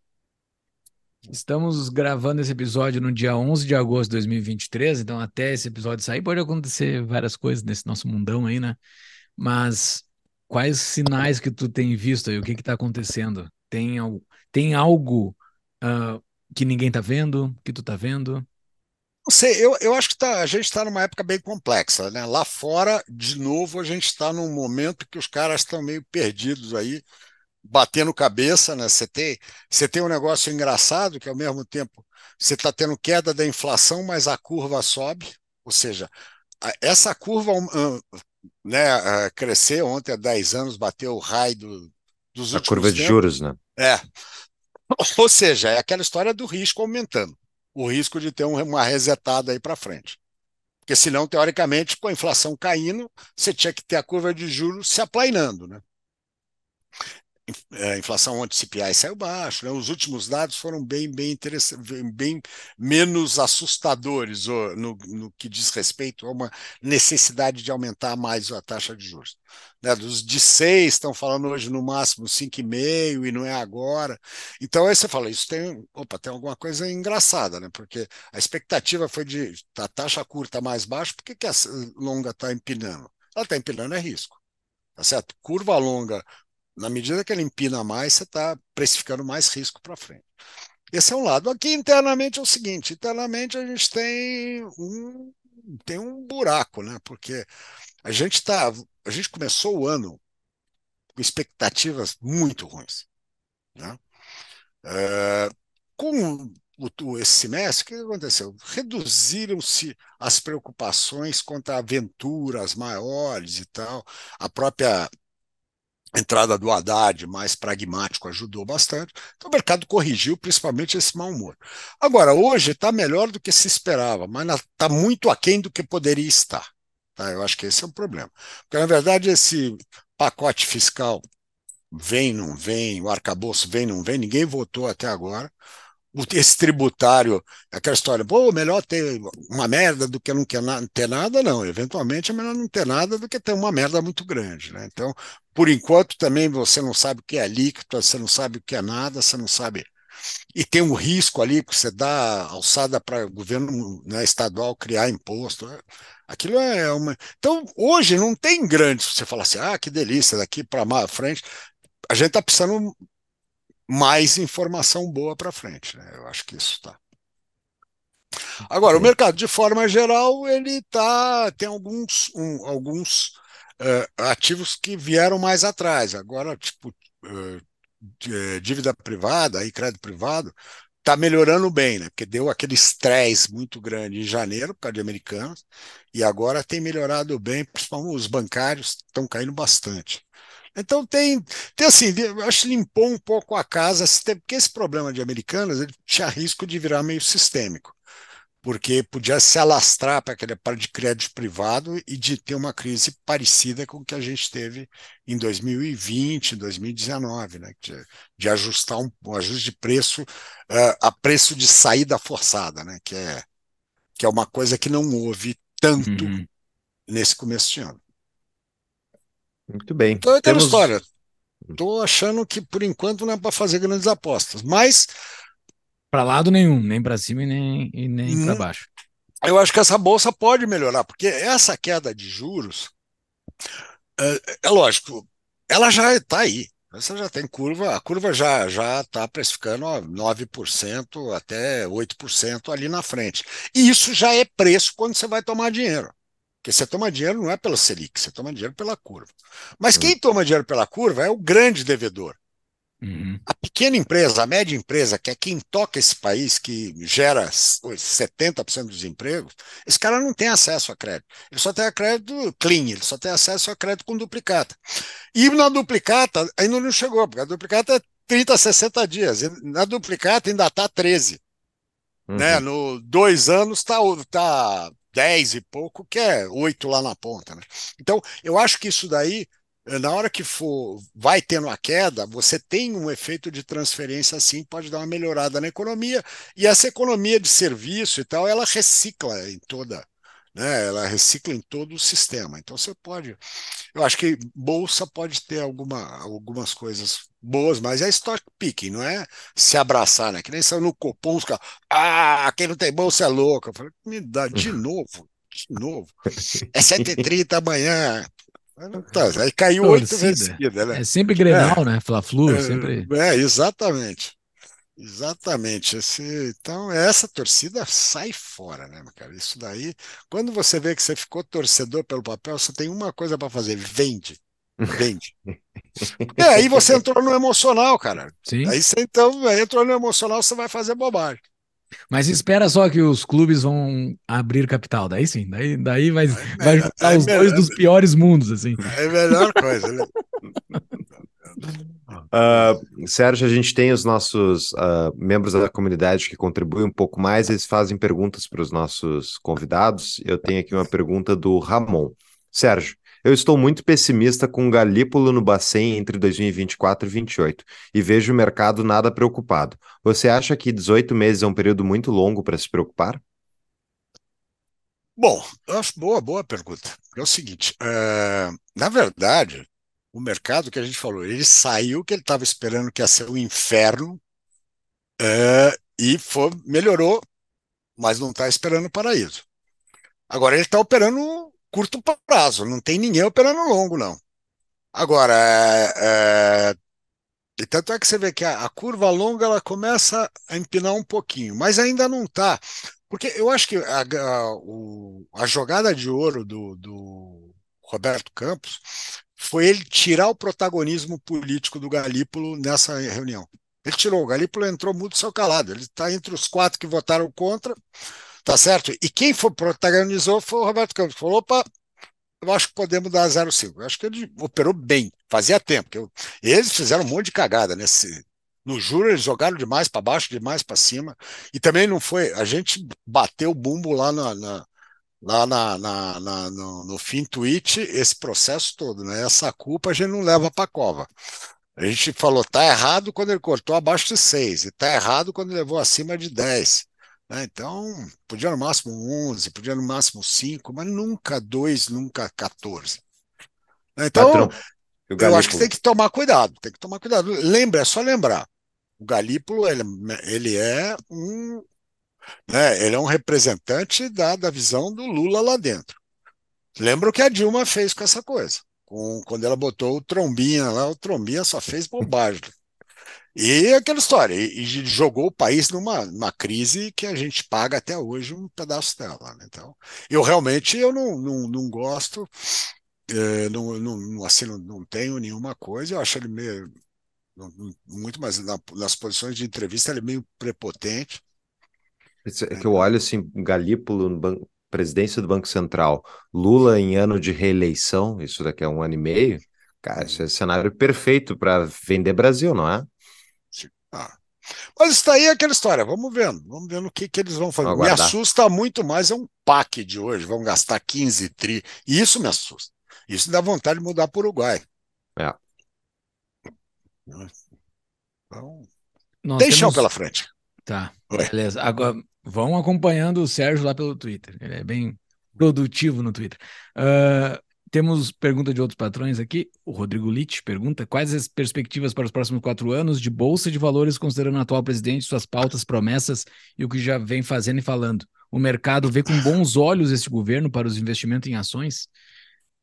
A: Estamos gravando esse episódio no dia 11 de agosto de 2023, então até esse episódio sair pode acontecer várias coisas nesse nosso mundão aí, né? Mas quais sinais que tu tem visto aí? O que está acontecendo? Tem, tem algo uh, que ninguém tá vendo, que tu tá vendo?
C: Não sei, eu, eu acho que tá, a gente está numa época bem complexa, né? Lá fora, de novo, a gente está num momento que os caras estão meio perdidos aí, batendo cabeça, né? Você tem, você tem um negócio engraçado que ao mesmo tempo você está tendo queda da inflação, mas a curva sobe, ou seja, essa curva né, crescer ontem há 10 anos, bateu o raio do, dos
B: últimos A curva tempos. de juros, né?
C: É. (laughs) Ou seja, é aquela história do risco aumentando, o risco de ter uma resetada aí para frente. Porque senão, teoricamente, com a inflação caindo, você tinha que ter a curva de juros se aplainando, né? A inflação ontem CPI saiu baixo, né? os últimos dados foram bem, bem interessantes, bem menos assustadores no, no, que diz respeito a uma necessidade de aumentar mais a taxa de juros. Né? Dos de 6 estão falando hoje no máximo 5,5 e não é agora. Então aí você fala, isso tem, opa, tem alguma coisa engraçada, né? Porque a expectativa foi de a taxa curta mais baixa, por que, que a longa está empinando? Ela está empinando é risco. Tá certo? Curva longa na medida que ele empina mais, você está precificando mais risco para frente. Esse é um lado. Aqui internamente é o seguinte: internamente a gente tem um, tem um buraco, né? Porque a gente está. A gente começou o ano com expectativas muito ruins. Né? É, com o, esse semestre, o que aconteceu? Reduziram-se as preocupações quanto a aventuras maiores e tal. A própria entrada do Haddad mais pragmático ajudou bastante. Então o mercado corrigiu principalmente esse mau humor. Agora, hoje está melhor do que se esperava, mas está muito aquém do que poderia estar. Tá? Eu acho que esse é o problema. Porque, na verdade, esse pacote fiscal vem, não vem, o arcabouço vem, não vem, ninguém votou até agora esse tributário, aquela história, pô, melhor ter uma merda do que não ter nada, não. Eventualmente é melhor não ter nada do que ter uma merda muito grande. Né? Então, por enquanto, também você não sabe o que é líquido, você não sabe o que é nada, você não sabe. E tem um risco ali que você dá alçada para o governo né, estadual criar imposto. Né? Aquilo é uma. Então, hoje não tem grande. Você fala assim, ah, que delícia, daqui para frente. A gente está precisando mais informação boa para frente. Né? Eu acho que isso está. Agora, o mercado, de forma geral, ele tá, tem alguns, um, alguns ativos que vieram mais atrás. Agora, tipo, uh, dívida privada e crédito privado está melhorando bem, né? Porque deu aquele estresse muito grande em janeiro, por causa de americanos, e agora tem melhorado bem, principalmente os bancários estão caindo bastante. Então tem, tem assim, acho que limpou um pouco a casa, porque esse problema de americanas ele tinha risco de virar meio sistêmico, porque podia se alastrar para aquele parte de crédito privado e de ter uma crise parecida com o que a gente teve em 2020, 2019, né? de, de ajustar um, um, ajuste de preço uh, a preço de saída forçada, né? que, é, que é uma coisa que não houve tanto uhum. nesse começo de ano.
B: Muito bem.
C: Então é Temos... história. Estou achando que por enquanto não é para fazer grandes apostas, mas
A: para lado nenhum, nem para cima e nem, e nem hum, para baixo.
C: Eu acho que essa bolsa pode melhorar, porque essa queda de juros é, é lógico, ela já está aí. Você já tem curva, a curva já já está precificando 9% até 8% ali na frente. E isso já é preço quando você vai tomar dinheiro. Porque você toma dinheiro não é pela Selic, você toma dinheiro pela curva. Mas quem uhum. toma dinheiro pela curva é o grande devedor. Uhum. A pequena empresa, a média empresa, que é quem toca esse país, que gera 70% dos empregos, esse cara não tem acesso a crédito. Ele só tem a crédito clean, ele só tem acesso a crédito com duplicata. E na duplicata ainda não chegou, porque a duplicata é 30, 60 dias. Na duplicata ainda está 13. Uhum. Né? No dois anos está tá 10 e pouco, que é 8 lá na ponta. Né? Então, eu acho que isso daí, na hora que for, vai tendo a queda, você tem um efeito de transferência assim, pode dar uma melhorada na economia, e essa economia de serviço e tal, ela recicla em toda, né? Ela recicla em todo o sistema. Então você pode, eu acho que bolsa pode ter alguma, algumas coisas boas, mas é stock picking, não é se abraçar, né? Que nem são no Copom, os caras, ah, quem não tem bolsa é louco. Eu falei, me dá de (laughs) novo, de novo. É 7h30 amanhã. Tá, aí caiu oito vezes
A: né? É sempre Grenal, é. né? Fla-Flu, é, sempre.
C: É, exatamente. Exatamente. Esse, então, essa torcida sai fora, né, cara? Isso daí, quando você vê que você ficou torcedor pelo papel, você tem uma coisa para fazer: vende. Vende. (laughs) é, aí você entrou no emocional, cara. Sim. Aí você então entrou no emocional, você vai fazer bobagem.
A: Mas espera só que os clubes vão abrir capital, daí sim, daí, daí vai, é, vai juntar é os melhor, dois dos piores mundos, assim.
C: É a melhor coisa, né?
B: Uh, (laughs) Sérgio, a gente tem os nossos uh, membros da comunidade que contribuem um pouco mais, eles fazem perguntas para os nossos convidados. Eu tenho aqui uma pergunta do Ramon. Sérgio, eu estou muito pessimista com o Galípolo no Bacen entre 2024 e 2028 e vejo o mercado nada preocupado. Você acha que 18 meses é um período muito longo para se preocupar?
C: Bom, boa, boa pergunta. É o seguinte, é, na verdade, o mercado que a gente falou, ele saiu que ele estava esperando que ia ser um inferno é, e foi, melhorou, mas não está esperando o paraíso. Agora ele está operando curto prazo, não tem ninguém operando longo, não. Agora, é, é, tanto é que você vê que a, a, curva longa ela começa a empinar um pouquinho, mas ainda não está. Porque eu acho que a, a, o, a jogada de ouro do, do Roberto Campos foi ele tirar o protagonismo político do Galípolo nessa reunião. Ele tirou, o Galípolo entrou muito seu calado, ele está entre os quatro que votaram contra, tá certo? E quem foi, protagonizou foi o Roberto Campos, falou, opa, eu acho que podemos dar 0,5. Eu acho que ele operou bem, fazia tempo. Eu, eles fizeram um monte de cagada nesse. No juro, eles jogaram demais para baixo, demais para cima. E também não foi. A gente bateu o bumbo lá na, na, lá na, na, na no, no fim tweet esse processo todo, né? Essa culpa a gente não leva para cova. A gente falou, tá errado quando ele cortou abaixo de 6, e tá errado quando levou acima de 10. Né? Então, podia no máximo 11, podia no máximo 5, mas nunca 2, nunca 14. Né? Então, Patrão, eu acho que tem que tomar cuidado, tem que tomar cuidado. Lembra, é só lembrar, o Galípolo, ele, ele é um né? Ele é um representante da, da visão do Lula lá dentro. Lembra o que a Dilma fez com essa coisa? Com, quando ela botou o Trombinha lá, o Trombinha só fez bobagem. E aquela história, e, e, jogou o país numa, numa crise que a gente paga até hoje um pedaço dela. Né? Então, eu realmente eu não, não, não gosto, é, não, não, assim, não, não tenho nenhuma coisa, eu acho ele meio, muito mais na, nas posições de entrevista, ele é meio prepotente.
B: É que eu olho assim, Galípolo, presidência do Banco Central, Lula em ano de reeleição, isso daqui é um ano e meio, cara, esse é cenário perfeito para vender Brasil, não é?
C: Ah. Mas isso daí é aquela história, vamos vendo, vamos vendo o que, que eles vão fazer. Me assusta muito mais é um PAC de hoje, vão gastar 15 tri, e isso me assusta. Isso dá vontade de mudar para o Uruguai.
B: É.
C: Então, tem temos... chão pela frente.
A: Tá, Oi. beleza. Agora, Vão acompanhando o Sérgio lá pelo Twitter. Ele é bem produtivo no Twitter. Uh, temos pergunta de outros patrões aqui. O Rodrigo Litt pergunta: quais as perspectivas para os próximos quatro anos de Bolsa de Valores, considerando o atual presidente, suas pautas, promessas e o que já vem fazendo e falando? O mercado vê com bons olhos esse governo para os investimentos em ações?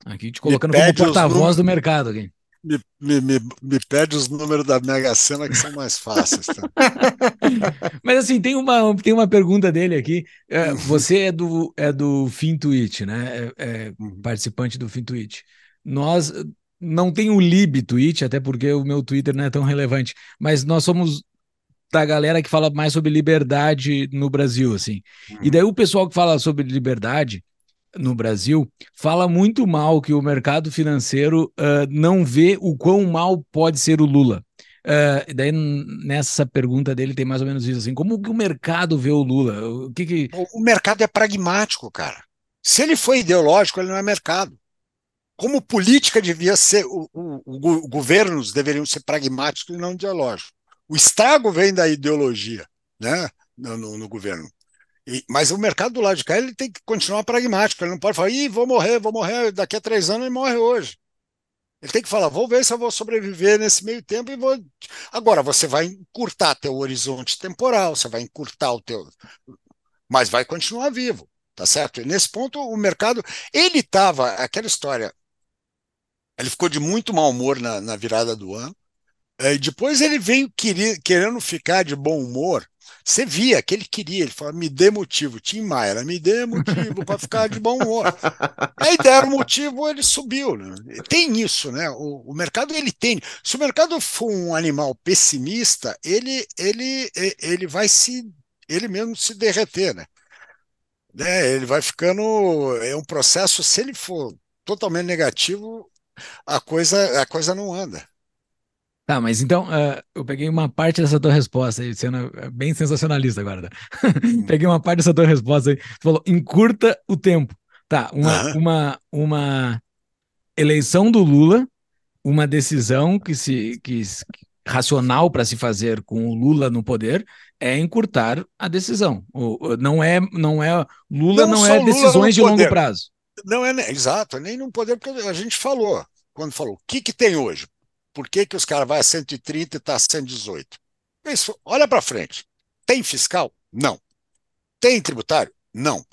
A: Aqui te colocando como porta-voz do mercado. Aqui
C: me, me, me, me, pede os números da Mega Sena que são mais fáceis. Tá? (laughs)
A: Mas assim, tem uma, tem uma pergunta dele aqui. É, você é do, é do FinTwitch, né? É, é uhum. participante do FinTwitch. Nós não tem o Lib Twitch, até porque o meu Twitter não é tão relevante, mas nós somos da galera que fala mais sobre liberdade no Brasil, assim. Uhum. E daí o pessoal que fala sobre liberdade no Brasil fala muito mal que o mercado financeiro uh, não vê o quão mal pode ser o Lula. Uh, daí nessa pergunta dele tem mais ou menos isso assim, como que o mercado vê o Lula? O que, que...
C: o mercado é pragmático, cara. Se ele foi ideológico, ele não é mercado. Como política devia ser, o, o, o governos deveriam ser pragmáticos e não ideológicos. O estrago vem da ideologia, né, no, no, no governo. E, mas o mercado do lado de cá ele tem que continuar pragmático. Ele não pode falar, Ih, vou morrer, vou morrer daqui a três anos e morre hoje. Ele tem que falar, vou ver se eu vou sobreviver nesse meio tempo e vou. Agora, você vai encurtar teu horizonte temporal, você vai encurtar o teu. Mas vai continuar vivo, tá certo? E nesse ponto, o mercado. Ele estava, aquela história. Ele ficou de muito mau humor na, na virada do ano. E depois ele veio querendo ficar de bom humor você via que ele queria, ele falava, me dê motivo, Tim Maia, me dê motivo para ficar de bom humor. (laughs) Aí deram motivo, ele subiu. Né? Tem isso, né? O, o, mercado ele tem. Se o mercado for um animal pessimista, ele, ele, ele vai se, ele mesmo se derreter, né? né? Ele vai ficando, é um processo. Se ele for totalmente negativo, a coisa, a coisa não anda.
A: Tá, mas então uh, eu peguei uma parte dessa tua resposta aí, sendo bem sensacionalista agora. Né? (laughs) peguei uma parte dessa tua resposta aí. Você falou, encurta o tempo. Tá, uma, uhum. uma, uma eleição do Lula, uma decisão que se que, racional para se fazer com o Lula no poder é encurtar a decisão. O, não é não é Lula não, não é decisões de longo prazo.
C: Não é exato, nem no poder porque a gente falou quando falou o que que tem hoje por que, que os caras vão a 130 e está a 118? Isso, olha para frente. Tem fiscal? Não. Tem tributário? Não.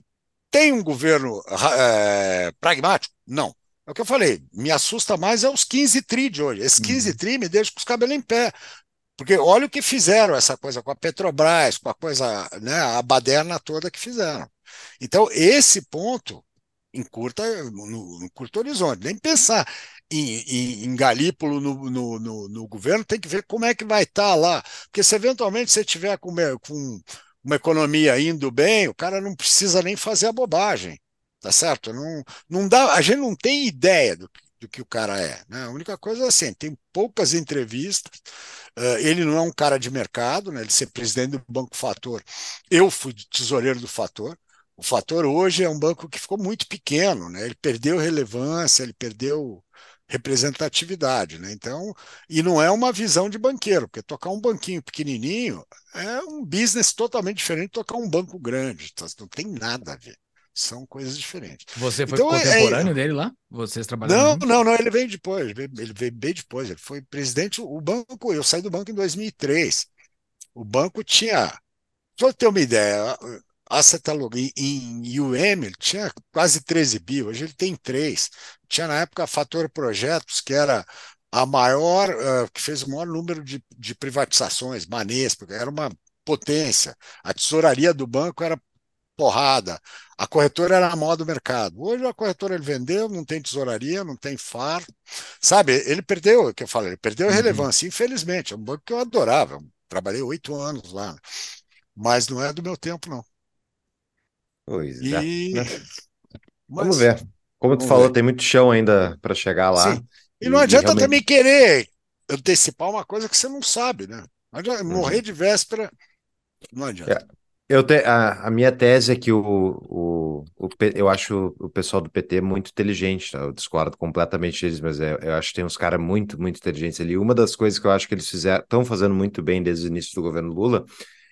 C: Tem um governo é, pragmático? Não. É o que eu falei, me assusta mais é os 15 tri de hoje. Esses 15 uhum. tri me deixam com os cabelos em pé. Porque olha o que fizeram essa coisa com a Petrobras, com a coisa, né, a baderna toda que fizeram. Então, esse ponto encurta no, no curto horizonte, nem pensar em, em, em Galípolo no, no, no, no, governo, tem que ver como é que vai estar tá lá. Porque se eventualmente você tiver com, com uma economia indo bem, o cara não precisa nem fazer a bobagem. Tá certo? Não, não dá, a gente não tem ideia do, do que o cara é. Né? A única coisa é assim, tem poucas entrevistas. Uh, ele não é um cara de mercado, né? ele ser presidente do Banco Fator. Eu fui tesoureiro do Fator. O Fator hoje é um banco que ficou muito pequeno, né? ele perdeu relevância, ele perdeu representatividade, né? Então, e não é uma visão de banqueiro, porque tocar um banquinho pequenininho é um business totalmente diferente de tocar um banco grande, então, não tem nada a ver. São coisas diferentes.
A: Você foi então, é, contemporâneo é... dele lá? Vocês trabalharam?
C: Não, não, não, ele veio depois, ele veio bem depois, ele foi presidente, o banco, eu saí do banco em 2003. O banco tinha, só ter uma ideia, a Cetalog em UM ele tinha quase 13 bi, hoje ele tem 3. Tinha na época a Fator Projetos, que era a maior, uh, que fez o maior número de, de privatizações, Banespa, era uma potência. A tesouraria do banco era porrada. A corretora era a maior do mercado. Hoje a corretora ele vendeu, não tem tesouraria, não tem FAR. Sabe, ele perdeu, o que eu falei, ele perdeu a uhum. relevância, infelizmente. É um banco que eu adorava. Eu trabalhei oito anos lá. Mas não é do meu tempo, não.
B: Pois é. E... (laughs) Mas... Vamos ver. Como tu falou, ver. tem muito chão ainda para chegar lá.
C: Sim. E, não adianta realmente... também querer antecipar uma coisa que você não sabe, né? Uhum. Morrer uhum. de véspera não adianta. É.
B: Eu te, a, a, minha tese é que o, o, o, eu acho o pessoal do PT muito inteligente, tá? eu discordo completamente deles, mas é, eu acho que tem uns caras muito, muito inteligentes ali. Uma das coisas que eu acho que eles fizeram, estão fazendo muito bem desde o início do governo Lula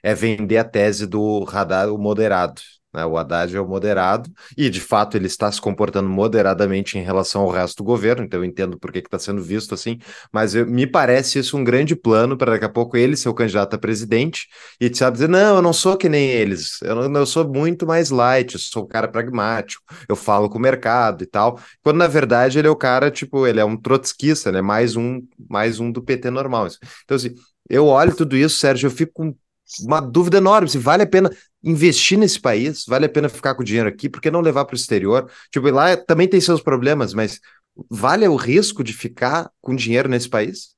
B: é vender a tese do radar o moderado. Né? O Haddad é o moderado, e de fato ele está se comportando moderadamente em relação ao resto do governo, então eu entendo por que está sendo visto assim, mas eu, me parece isso um grande plano para daqui a pouco ele ser o candidato a presidente e sabe dizer: não, eu não sou que nem eles, eu, não, eu sou muito mais light, eu sou um cara pragmático, eu falo com o mercado e tal, quando na verdade ele é o cara, tipo, ele é um trotskista, né? Mais um, mais um do PT normal. Então, assim, eu olho tudo isso, Sérgio, eu fico com uma dúvida enorme se vale a pena investir nesse país, vale a pena ficar com o dinheiro aqui, porque não levar para o exterior? Tipo, lá também tem seus problemas, mas vale o risco de ficar com dinheiro nesse país?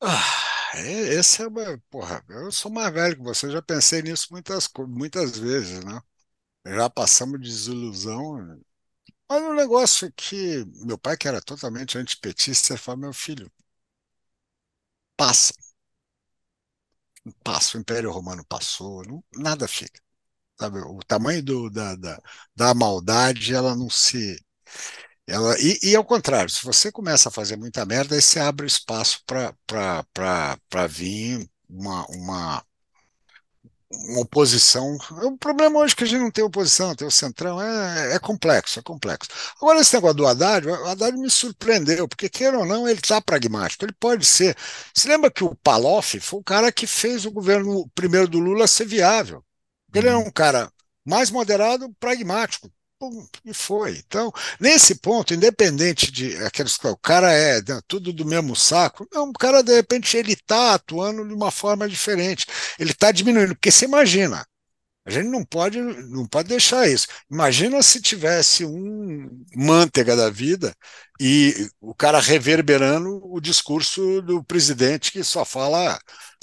C: Ah, é, esse é uma. Porra, eu sou mais velho que você, já pensei nisso muitas, muitas vezes, né? Já passamos de desilusão. Mas um negócio que meu pai, que era totalmente antipetista, falou: meu filho, passa passa, o Império Romano passou, não, nada fica. Sabe? O tamanho do, da, da, da maldade, ela não se. Ela, e, e, ao contrário, se você começa a fazer muita merda, aí você abre espaço para vir uma, uma, uma oposição. O problema hoje é que a gente não tem oposição, tem o centrão, é, é complexo, é complexo. Agora, esse negócio do Haddad, o Haddad me surpreendeu, porque, queira ou não, ele está pragmático, ele pode ser. Se lembra que o Paloff foi o cara que fez o governo primeiro do Lula ser viável. Ele é um cara mais moderado, pragmático e foi. Então, nesse ponto, independente de aqueles o cara é né, tudo do mesmo saco, não, o cara de repente ele está atuando de uma forma diferente, ele está diminuindo, porque você imagina, a gente não pode, não pode deixar isso. Imagina se tivesse um manteiga da vida e o cara reverberando o discurso do presidente que só fala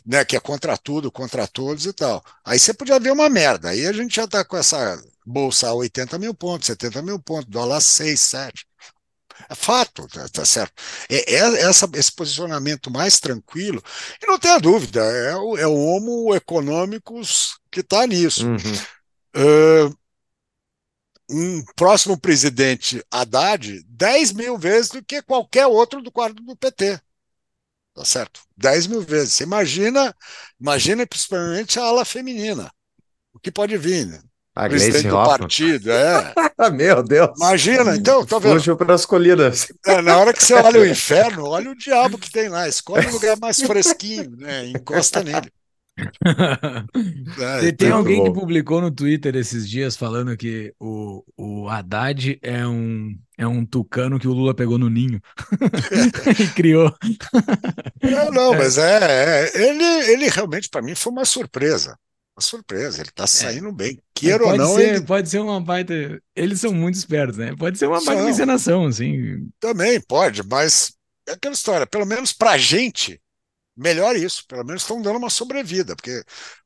C: né, que é contra tudo, contra todos e tal. Aí você podia ver uma merda. Aí a gente já está com essa bolsa a 80 mil pontos, 70 mil pontos, dólar 6, 7. É fato, tá, tá certo. É, é essa, esse posicionamento mais tranquilo, e não tenha dúvida, é o, é o homo econômicos que está nisso. Uhum. Uh, um próximo presidente Haddad 10 mil vezes do que qualquer outro do quadro do PT. Tá certo? 10 mil vezes. Você imagina, imagina principalmente a ala feminina. O que pode vir, né?
B: A presidente do Hoffman.
C: partido, é. (laughs)
B: Meu Deus.
C: Imagina, então, tá vendo?
B: Fugiu para as colinas.
C: É, na hora que você olha o (laughs) inferno, olha o diabo que tem lá. Escolhe um lugar mais fresquinho, né? Encosta nele.
A: É, tem alguém bom. que publicou no Twitter esses dias falando que o, o Haddad é um, é um tucano que o Lula pegou no ninho (laughs) e criou.
C: Não, não, mas é, é ele, ele realmente para mim foi uma surpresa. Uma surpresa, ele está é. saindo é. bem. Queira ou não.
A: Ser,
C: ele...
A: Pode ser uma baita. Eles são muito espertos, né? Pode ser uma baita encenação, assim.
C: Também pode, mas é aquela história, pelo menos pra gente, melhor isso, pelo menos estão dando uma sobrevida, porque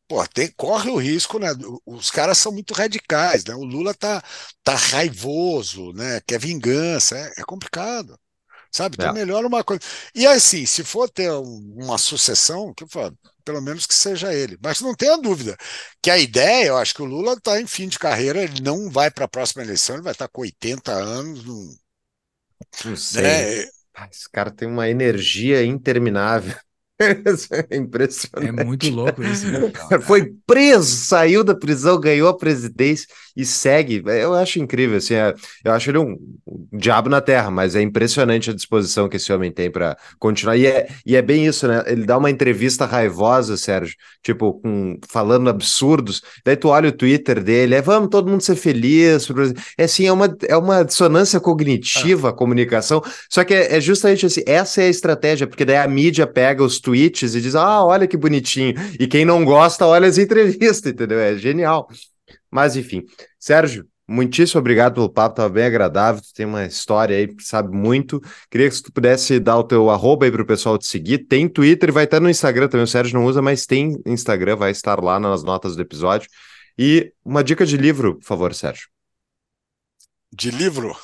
C: pô, tem, corre o risco, né? Os caras são muito radicais, né? O Lula tá, tá raivoso, né? Quer vingança, é, é complicado. Sabe? Então, é. melhor uma coisa. E assim, se for ter uma sucessão, que falo, pelo menos que seja ele. Mas não tenha dúvida que a ideia, eu acho que o Lula está em fim de carreira, ele não vai para a próxima eleição, ele vai estar tá com 80 anos. Não,
B: não sei. Né? Esse cara tem uma energia interminável. É impressionante.
A: É muito louco isso. Né?
B: Foi preso, saiu da prisão, ganhou a presidência e segue. Eu acho incrível, assim, é, eu acho ele um, um, diabo na terra, mas é impressionante a disposição que esse homem tem para continuar. E é, e é bem isso, né? Ele dá uma entrevista raivosa, Sérgio, tipo, com, falando absurdos. Daí tu olha o Twitter dele, é vamos todo mundo ser feliz. É assim, é uma, é uma dissonância cognitiva a comunicação. Só que é, é justamente assim, essa é a estratégia, porque daí a mídia pega os tweets e diz: ah, olha que bonitinho. E quem não gosta, olha as entrevistas, (laughs) entendeu? É genial. Mas enfim, Sérgio, muitíssimo obrigado pelo papo, estava bem agradável, tu tem uma história aí, sabe muito. Queria que tu pudesse dar o teu arroba aí para o pessoal te seguir. Tem Twitter, vai estar no Instagram também, o Sérgio não usa, mas tem Instagram, vai estar lá nas notas do episódio. E uma dica de livro, por favor, Sérgio.
C: De livro?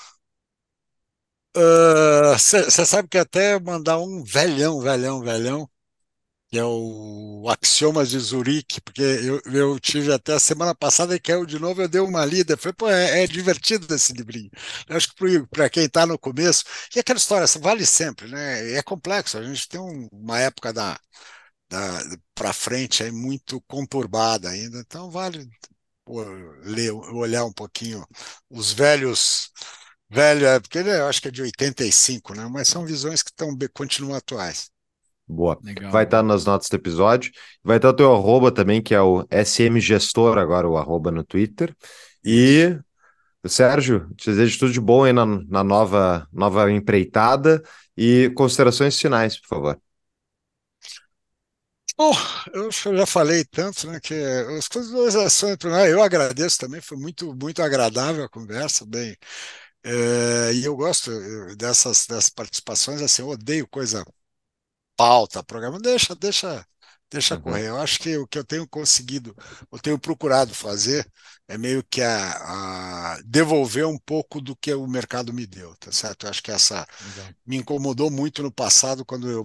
C: Você uh, sabe que até mandar um velhão, velhão, velhão, que é o Axiomas de Zurique, porque eu, eu tive até a semana passada e caiu de novo, eu dei uma lida, falei, pô, é, é divertido esse livrinho. Eu acho que para quem está no começo, e aquela história, vale sempre, né? É complexo, a gente tem um, uma época da, da para frente aí muito conturbada ainda, então vale pô, ler, olhar um pouquinho os velhos velho, é, porque eu acho que é de 85, né? Mas são visões que estão continuam atuais.
B: Boa. Legal. Vai estar nas notas do episódio. Vai estar o teu arroba também, que é o SM Gestor, agora o arroba no Twitter. E, Sérgio, te desejo tudo de bom aí na, na nova, nova empreitada. E considerações finais, por favor.
C: Bom, eu já falei tanto, né, que as coisas são, eu agradeço também, foi muito, muito agradável a conversa, bem, é, e eu gosto dessas, dessas participações, assim, eu odeio coisa pauta, programa, deixa, deixa, deixa uhum. correr. Eu acho que o que eu tenho conseguido, eu tenho procurado fazer é meio que a, a devolver um pouco do que o mercado me deu, tá certo? Eu acho que essa me incomodou muito no passado quando eu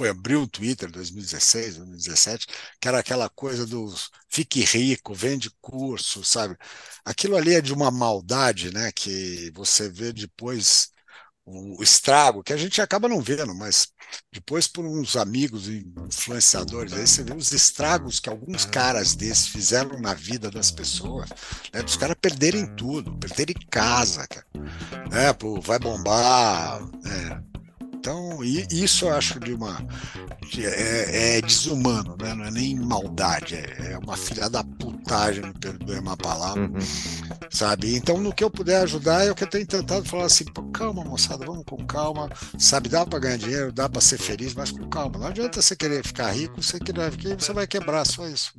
C: foi abrir o Twitter 2016, 2017, que era aquela coisa dos fique rico, vende curso, sabe? Aquilo ali é de uma maldade, né? Que você vê depois o estrago, que a gente acaba não vendo, mas depois por uns amigos influenciadores, aí você vê os estragos que alguns caras desses fizeram na vida das pessoas, né, dos caras perderem tudo, perderem casa, cara, né, pô, vai bombar, né, então, isso eu acho de uma. É, é, desumano, né? não é nem maldade, é, é uma filha da putagem, não perdoe uma palavra, uhum. sabe? Então, no que eu puder ajudar, é o que eu tenho tentado falar assim: calma, moçada, vamos com calma, sabe? Dá para ganhar dinheiro, dá para ser feliz, mas com calma. Não adianta você querer ficar rico, você, querer, você vai quebrar, só isso.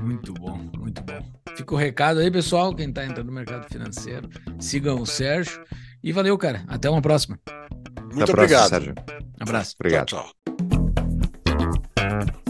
A: Muito bom, muito bom. Fica o recado aí, pessoal, quem está entrando no mercado financeiro, sigam o Sérgio. E valeu, cara. Até uma próxima.
C: Muito Até obrigado. Próxima,
B: Sérgio.
A: Um abraço.
B: Obrigado. tchau. tchau.